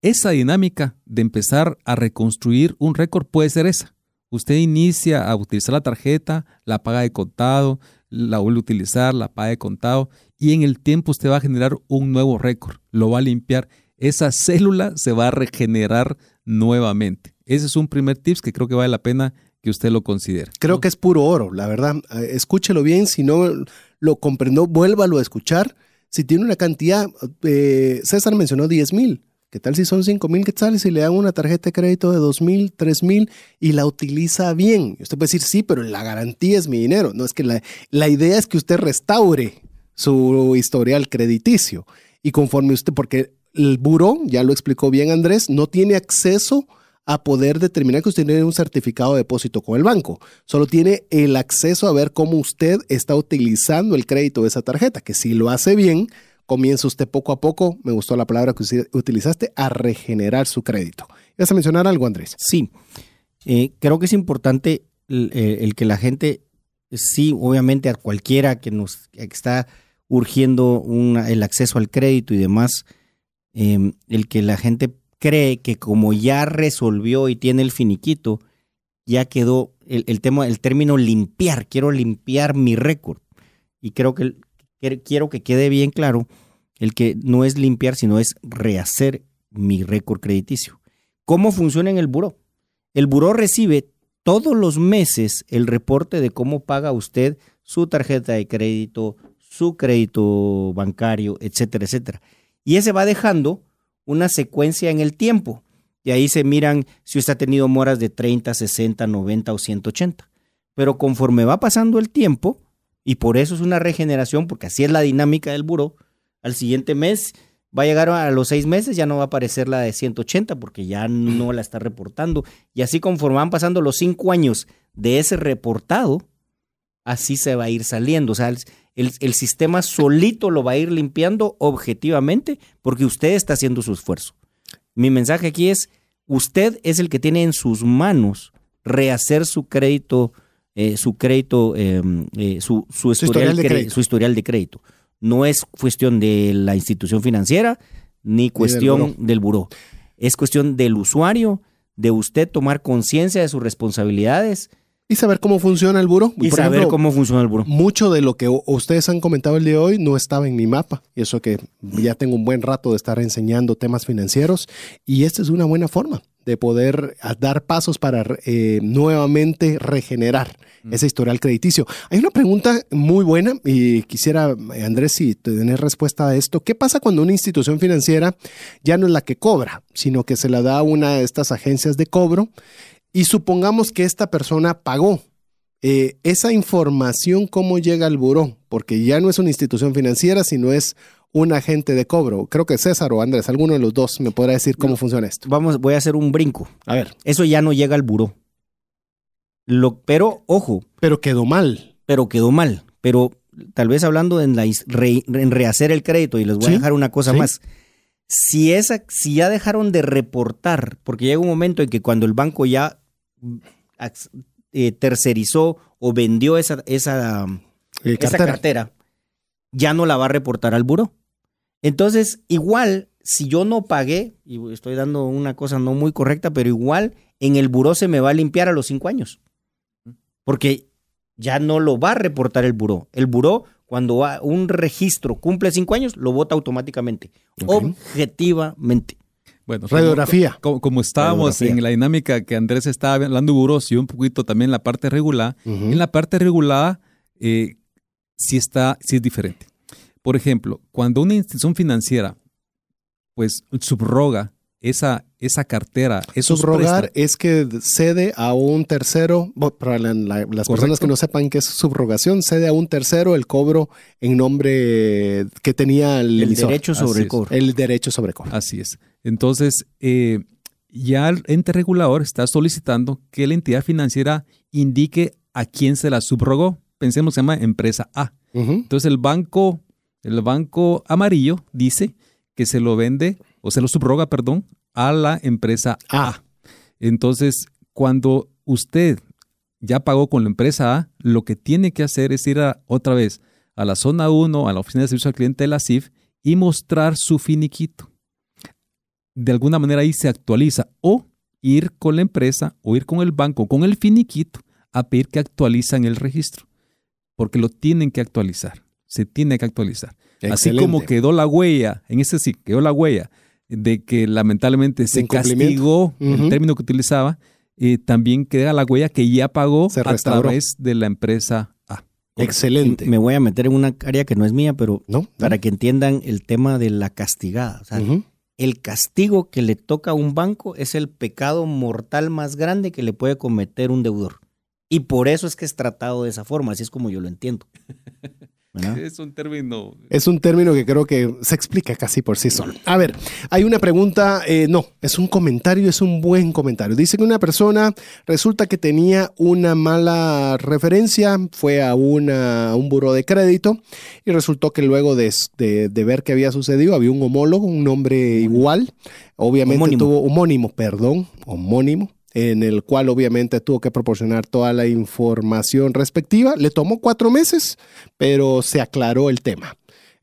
B: Esa dinámica de empezar a reconstruir un récord puede ser esa. Usted inicia a utilizar la tarjeta, la paga de contado, la vuelve a utilizar, la paga de contado y en el tiempo usted va a generar un nuevo récord, lo va a limpiar. Esa célula se va a regenerar nuevamente. Ese es un primer tips que creo que vale la pena que usted lo considere.
A: Creo que es puro oro, la verdad. Eh, escúchelo bien, si no lo comprendió, vuélvalo a escuchar si tiene una cantidad, eh, César mencionó 10 mil. ¿Qué tal si son 5 mil quetzales y le dan una tarjeta de crédito de 2 mil, 3 mil y la utiliza bien? Usted puede decir, sí, pero la garantía es mi dinero. No, es que la, la idea es que usted restaure su historial crediticio. Y conforme usted, porque el buró, ya lo explicó bien Andrés, no tiene acceso a poder determinar que usted tiene un certificado de depósito con el banco. Solo tiene el acceso a ver cómo usted está utilizando el crédito de esa tarjeta, que si lo hace bien, comienza usted poco a poco, me gustó la palabra que usted utilizaste, a regenerar su crédito. ¿Vas a mencionar algo, Andrés?
C: Sí, eh, creo que es importante eh, el, que la gente, sí, obviamente a cualquiera que nos está urgiendo el acceso al crédito y demás, eh, el que la gente cree que como ya resolvió y tiene el finiquito, ya quedó el, tema, el término limpiar, quiero limpiar mi récord. Y creo que quiero que quede bien claro el que no es limpiar, sino es rehacer mi récord crediticio. ¿Cómo funciona en el buró? El buró recibe todos los meses el reporte de cómo paga usted su tarjeta de crédito, su crédito bancario, etcétera, etcétera. Y ese va dejando una secuencia en el tiempo. Y ahí se miran si usted ha tenido moras de 30, 60, 90 o 180. Pero conforme va pasando el tiempo, y por eso es una regeneración, porque así es la dinámica del buro, al siguiente mes va a llegar a los seis meses, ya no va a aparecer la de 180 porque ya no la está reportando. Y así conforme van pasando los cinco años de ese reportado, así se va a ir saliendo. O sea, el, sistema solito lo va a ir limpiando objetivamente porque usted está haciendo su esfuerzo. Mi mensaje aquí es, usted es el que tiene en sus manos rehacer su crédito, eh, su crédito, em, eh, su, historial de crédito. su historial de crédito. No es cuestión de la institución financiera ni cuestión del buró. Es cuestión del usuario, de usted tomar conciencia de sus responsabilidades
A: y saber cómo funciona el buro.
C: Y, saber cómo funciona el buro.
A: Mucho de lo que ustedes han comentado el día de hoy no estaba en mi mapa. Y eso que ya tengo un buen rato de estar enseñando temas financieros. Y esta es una buena forma de poder dar pasos para eh, nuevamente regenerar mm. ese historial crediticio. Hay una pregunta muy buena y quisiera, Andrés, si tener respuesta a esto. ¿Qué pasa cuando una institución financiera ya no es la que cobra, sino que se la da a una de estas agencias de cobro y supongamos que esta persona pagó? Eh, esa información, ¿cómo llega al buró? Porque ya no es una institución financiera, sino es un agente de cobro. Creo que César o Andrés, alguno de los dos me podrá decir cómo funciona esto.
C: Vamos, voy a hacer un brinco.
A: A ver.
C: Eso ya no llega al buró. Lo, pero, ojo.
A: Pero quedó mal.
C: Pero quedó mal. Pero tal vez hablando en, la, en rehacer el crédito, y les voy a dejar una cosa más. Si, esa, si ya dejaron de reportar, porque llega un momento en que cuando el banco ya eh, tercerizó o vendió esa, esa, esa cartera, ya no la va a reportar al buró. Entonces, igual, si yo no pagué, y estoy dando una cosa no muy correcta, pero igual en el buró se me va a limpiar a los cinco años. Porque ya no lo va a reportar el buró. El buró, cuando un registro cumple cinco años, lo vota automáticamente. Objetivamente.
A: Bueno, radiografía.
B: Como, estábamos en la dinámica que Andrés estaba hablando de buros y un poquito también la parte regular, en la parte regulada eh, sí está, sí es diferente. Por ejemplo, cuando una institución financiera pues subroga esa, esa cartera.
A: Subrogar es que cede a un tercero, para las personas que no sepan qué es subrogación, cede a un tercero el cobro en nombre que tenía el,
C: el derecho sobre el cobro.
A: El derecho sobre cobro.
B: Así es. Entonces, eh, ya el ente regulador está solicitando que la entidad financiera indique a quién se la subrogó. Pensemos se llama empresa A. Entonces el banco, el banco amarillo dice que se lo vende o se lo subroga, perdón, a la empresa A. Entonces, cuando usted ya pagó con la empresa A, lo que tiene que hacer es ir otra vez a la zona 1, a la oficina de servicio al cliente de la CIF y mostrar su finiquito. De alguna manera ahí se actualiza o ir con la empresa o ir con el banco con el finiquito a pedir que actualizan el registro, porque lo tienen que actualizar, se tiene que actualizar. Así como quedó la huella, en ese sí, quedó la huella de que lamentablemente se castigó el término que utilizaba, eh, también queda la huella que ya pagó a través de la empresa A.
A: Excelente.
C: Me voy a meter en una área que no es mía, pero para que entiendan el tema de la castigada. El castigo que le toca a un banco es el pecado mortal más grande que le puede cometer un deudor. Y por eso es que es tratado de esa forma, así es como yo lo entiendo.
B: Es un término.
A: Es un término que creo que se explica casi por sí solo. A ver, hay una pregunta, eh, no, es un comentario, es un buen comentario. Dice que una persona resulta que tenía una mala referencia, fue a, una, un buro de crédito y resultó que luego de, de, ver qué había sucedido, había un homólogo, un nombre igual, obviamente tuvo homónimo, perdón, homónimo en el cual obviamente tuvo que proporcionar toda la información respectiva. Le tomó cuatro meses, pero se aclaró el tema.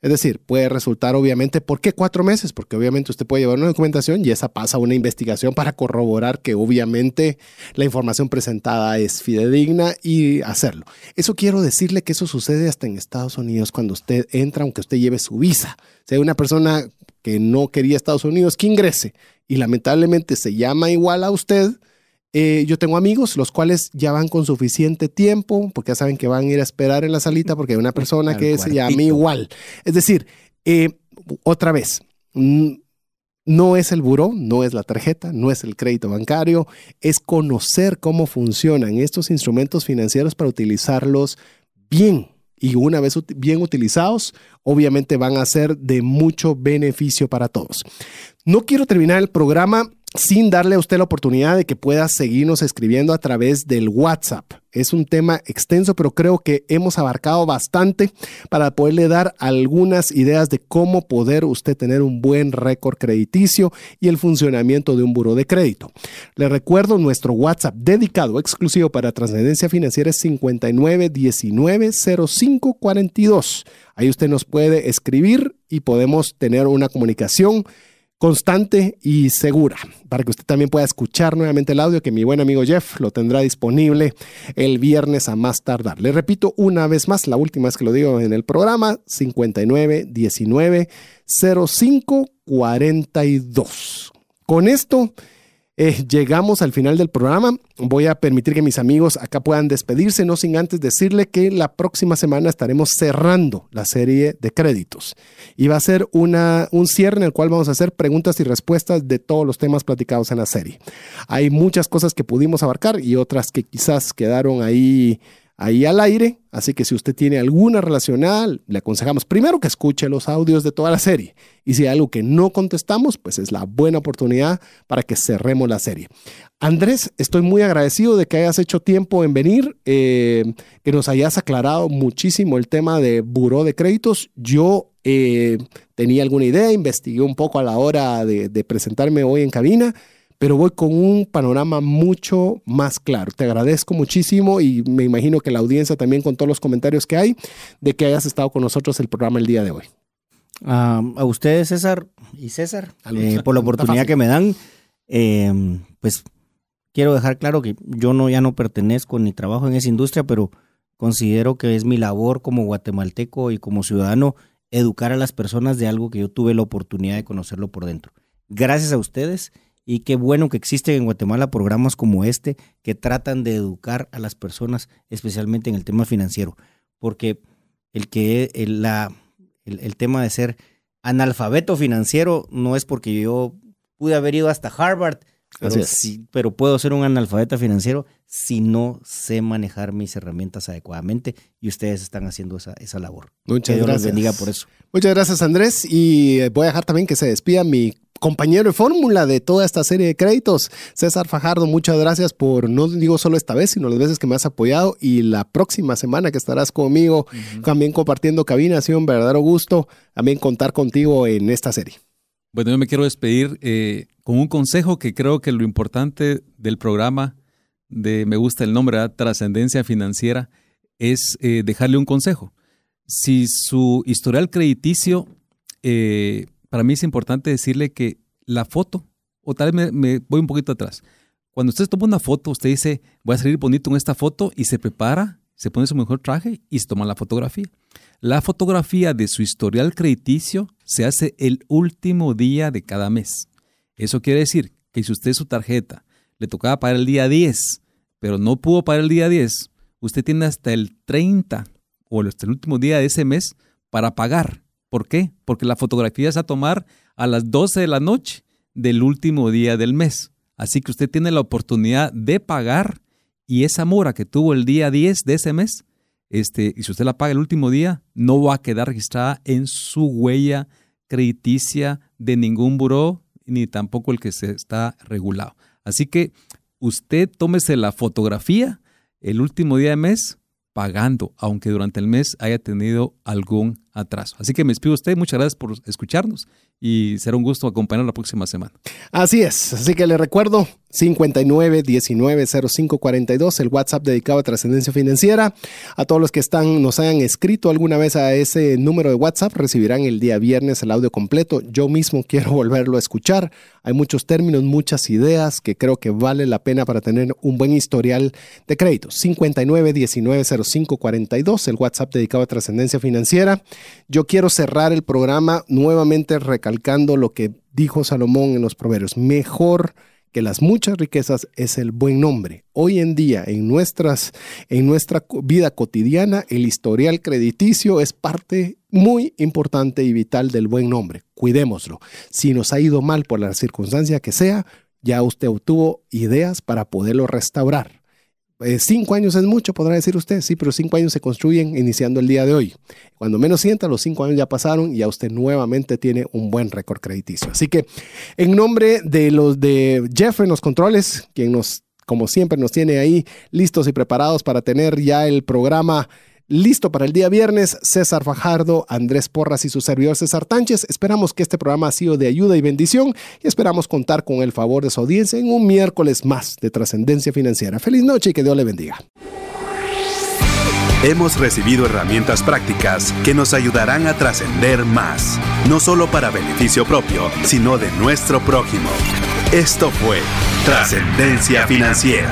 A: Es decir, puede resultar obviamente, ¿por qué cuatro meses? Porque obviamente usted puede llevar una documentación y esa pasa a una investigación para corroborar que obviamente la información presentada es fidedigna y hacerlo. Eso quiero decirle que eso sucede hasta en Estados Unidos cuando usted entra, aunque usted lleve su visa. Hay una persona que no quería Estados Unidos, que ingrese y lamentablemente se llama igual a usted, eh, yo tengo amigos los cuales ya van con suficiente tiempo porque ya saben que van a ir a esperar en la salita porque hay una persona que se llama igual. Es decir, eh, otra vez, no es el buró, no es la tarjeta, no es el crédito bancario, es conocer cómo funcionan estos instrumentos financieros para utilizarlos bien. Y una vez bien utilizados, obviamente van a ser de mucho beneficio para todos. No quiero terminar el programa sin darle a usted la oportunidad de que pueda seguirnos escribiendo a través del WhatsApp. Es un tema extenso, pero creo que hemos abarcado bastante para poderle dar algunas ideas de cómo poder usted tener un buen récord crediticio y el funcionamiento de un buro de crédito. Le recuerdo nuestro WhatsApp dedicado exclusivo para trascendencia financiera es 59190542. Ahí usted nos puede escribir y podemos tener una comunicación constante y segura para que usted también pueda escuchar nuevamente el audio que mi buen amigo Jeff lo tendrá disponible el viernes a más tardar. Le repito una vez más, la última vez que lo digo en el programa, 59 19 05 42. Con esto eh, llegamos al final del programa. Voy a permitir que mis amigos acá puedan despedirse, no sin antes decirle que la próxima semana estaremos cerrando la serie de créditos. Y va a ser una, un cierre en el cual vamos a hacer preguntas y respuestas de todos los temas platicados en la serie. Hay muchas cosas que pudimos abarcar y otras que quizás quedaron ahí ahí al aire. Así que si usted tiene alguna relacionada, le aconsejamos primero que escuche los audios de toda la serie. Y si hay algo que no contestamos, pues es la buena oportunidad para que cerremos la serie. Andrés, estoy muy agradecido de que hayas hecho tiempo en venir, eh, que nos hayas aclarado muchísimo el tema de buró de créditos. Yo eh, tenía alguna idea, investigué un poco a la hora de presentarme hoy en cabina pero voy con un panorama mucho más claro. Te agradezco muchísimo y me imagino que la audiencia también con todos los comentarios que hay de que hayas estado con nosotros el programa el día de hoy.
C: a ustedes, César y César, eh, por la oportunidad que me dan. Em, pues quiero dejar claro que yo no ya no pertenezco ni trabajo en esa industria, pero considero que es mi labor como guatemalteco y como ciudadano educar a las personas de algo que yo tuve la oportunidad de conocerlo por dentro. Gracias a ustedes y qué bueno que existen en Guatemala programas como este que tratan de educar a las personas, especialmente en el tema financiero, porque el que el, la, el, tema de ser analfabeto financiero no es porque yo pude haber ido hasta Harvard, pero, sí, pero puedo ser un analfabeta financiero si no sé manejar mis herramientas adecuadamente y ustedes están haciendo esa, esa labor.
A: Muchas gracias.
C: Los bendiga por eso.
A: Muchas gracias Andrés y voy a dejar también que se despida mi compañero de fórmula de toda esta serie de créditos. César Fajardo, muchas gracias por, no digo solo esta vez, sino las veces que me has apoyado y la próxima semana que estarás conmigo también compartiendo cabina. Ha sido un verdadero gusto también contar contigo en esta serie.
B: Bueno, yo me quiero despedir eh, con un consejo que creo que lo importante del programa de, me gusta el nombre, trascendencia financiera, es eh, dejarle un consejo. Si su historial crediticio eh, para mí es importante decirle que la foto, o tal vez me, voy un poquito atrás. Cuando usted toma una foto, usted dice, voy a salir bonito en esta foto y se prepara, se pone su mejor traje y se toma la fotografía. La fotografía de su historial crediticio se hace el último día de cada mes. Eso quiere decir que si usted su tarjeta le tocaba pagar el día 10, pero no pudo pagar el día 10, usted tiene hasta el 30 o hasta el último día de ese mes para pagar. ¿Por qué? Porque la fotografía es a tomar a las 12 de la noche del último día del mes. Así que usted tiene la oportunidad de pagar y esa mora que tuvo el día 10 de ese mes, este, y si usted la paga el último día, no va a quedar registrada en su huella crediticia de ningún buró, ni tampoco el que se está regulado. Así que usted tómese la fotografía el último día de mes pagando, aunque durante el mes haya tenido algún atraso. Así que me despido usted, muchas gracias por escucharnos y será un gusto acompañar la próxima semana.
A: Así es, así que le recuerdo 59 19 05 42, el WhatsApp dedicado a trascendencia financiera. A todos los que están, nos hayan escrito alguna vez a ese número de WhatsApp, recibirán el día viernes el audio completo. Yo mismo quiero volverlo a escuchar. Hay muchos términos, muchas ideas que creo que vale la pena para tener un buen historial de créditos. 59 19 05 42, el WhatsApp dedicado a trascendencia financiera. Yo quiero cerrar el programa nuevamente recalcando lo que dijo Salomón en los Proverbios. Mejor que las muchas riquezas es el buen nombre. Hoy en día, en, nuestras, en nuestra vida cotidiana, el historial crediticio es parte muy importante y vital del buen nombre. Cuidémoslo. Si nos ha ido mal por la circunstancia que sea, ya usted obtuvo ideas para poderlo restaurar. Eh, cinco años es mucho, podrá decir usted, sí, pero cinco años se construyen iniciando el día de hoy. Cuando menos sienta, los cinco años ya pasaron y ya usted nuevamente tiene un buen récord crediticio. Así que en nombre de los de Jeff los controles, quien nos, como siempre, nos tiene ahí listos y preparados para tener ya el programa listo para el día viernes. César Fajardo, Andrés Porras y su servidor César Tánchez. Esperamos que este programa ha sido de ayuda y bendición y esperamos contar con el favor de su audiencia en un miércoles más de trascendencia financiera. Feliz noche y que Dios le bendiga.
D: Hemos recibido herramientas prácticas que nos ayudarán a trascender más, no solo para beneficio propio, sino de nuestro prójimo. Esto fue Trascendencia Financiera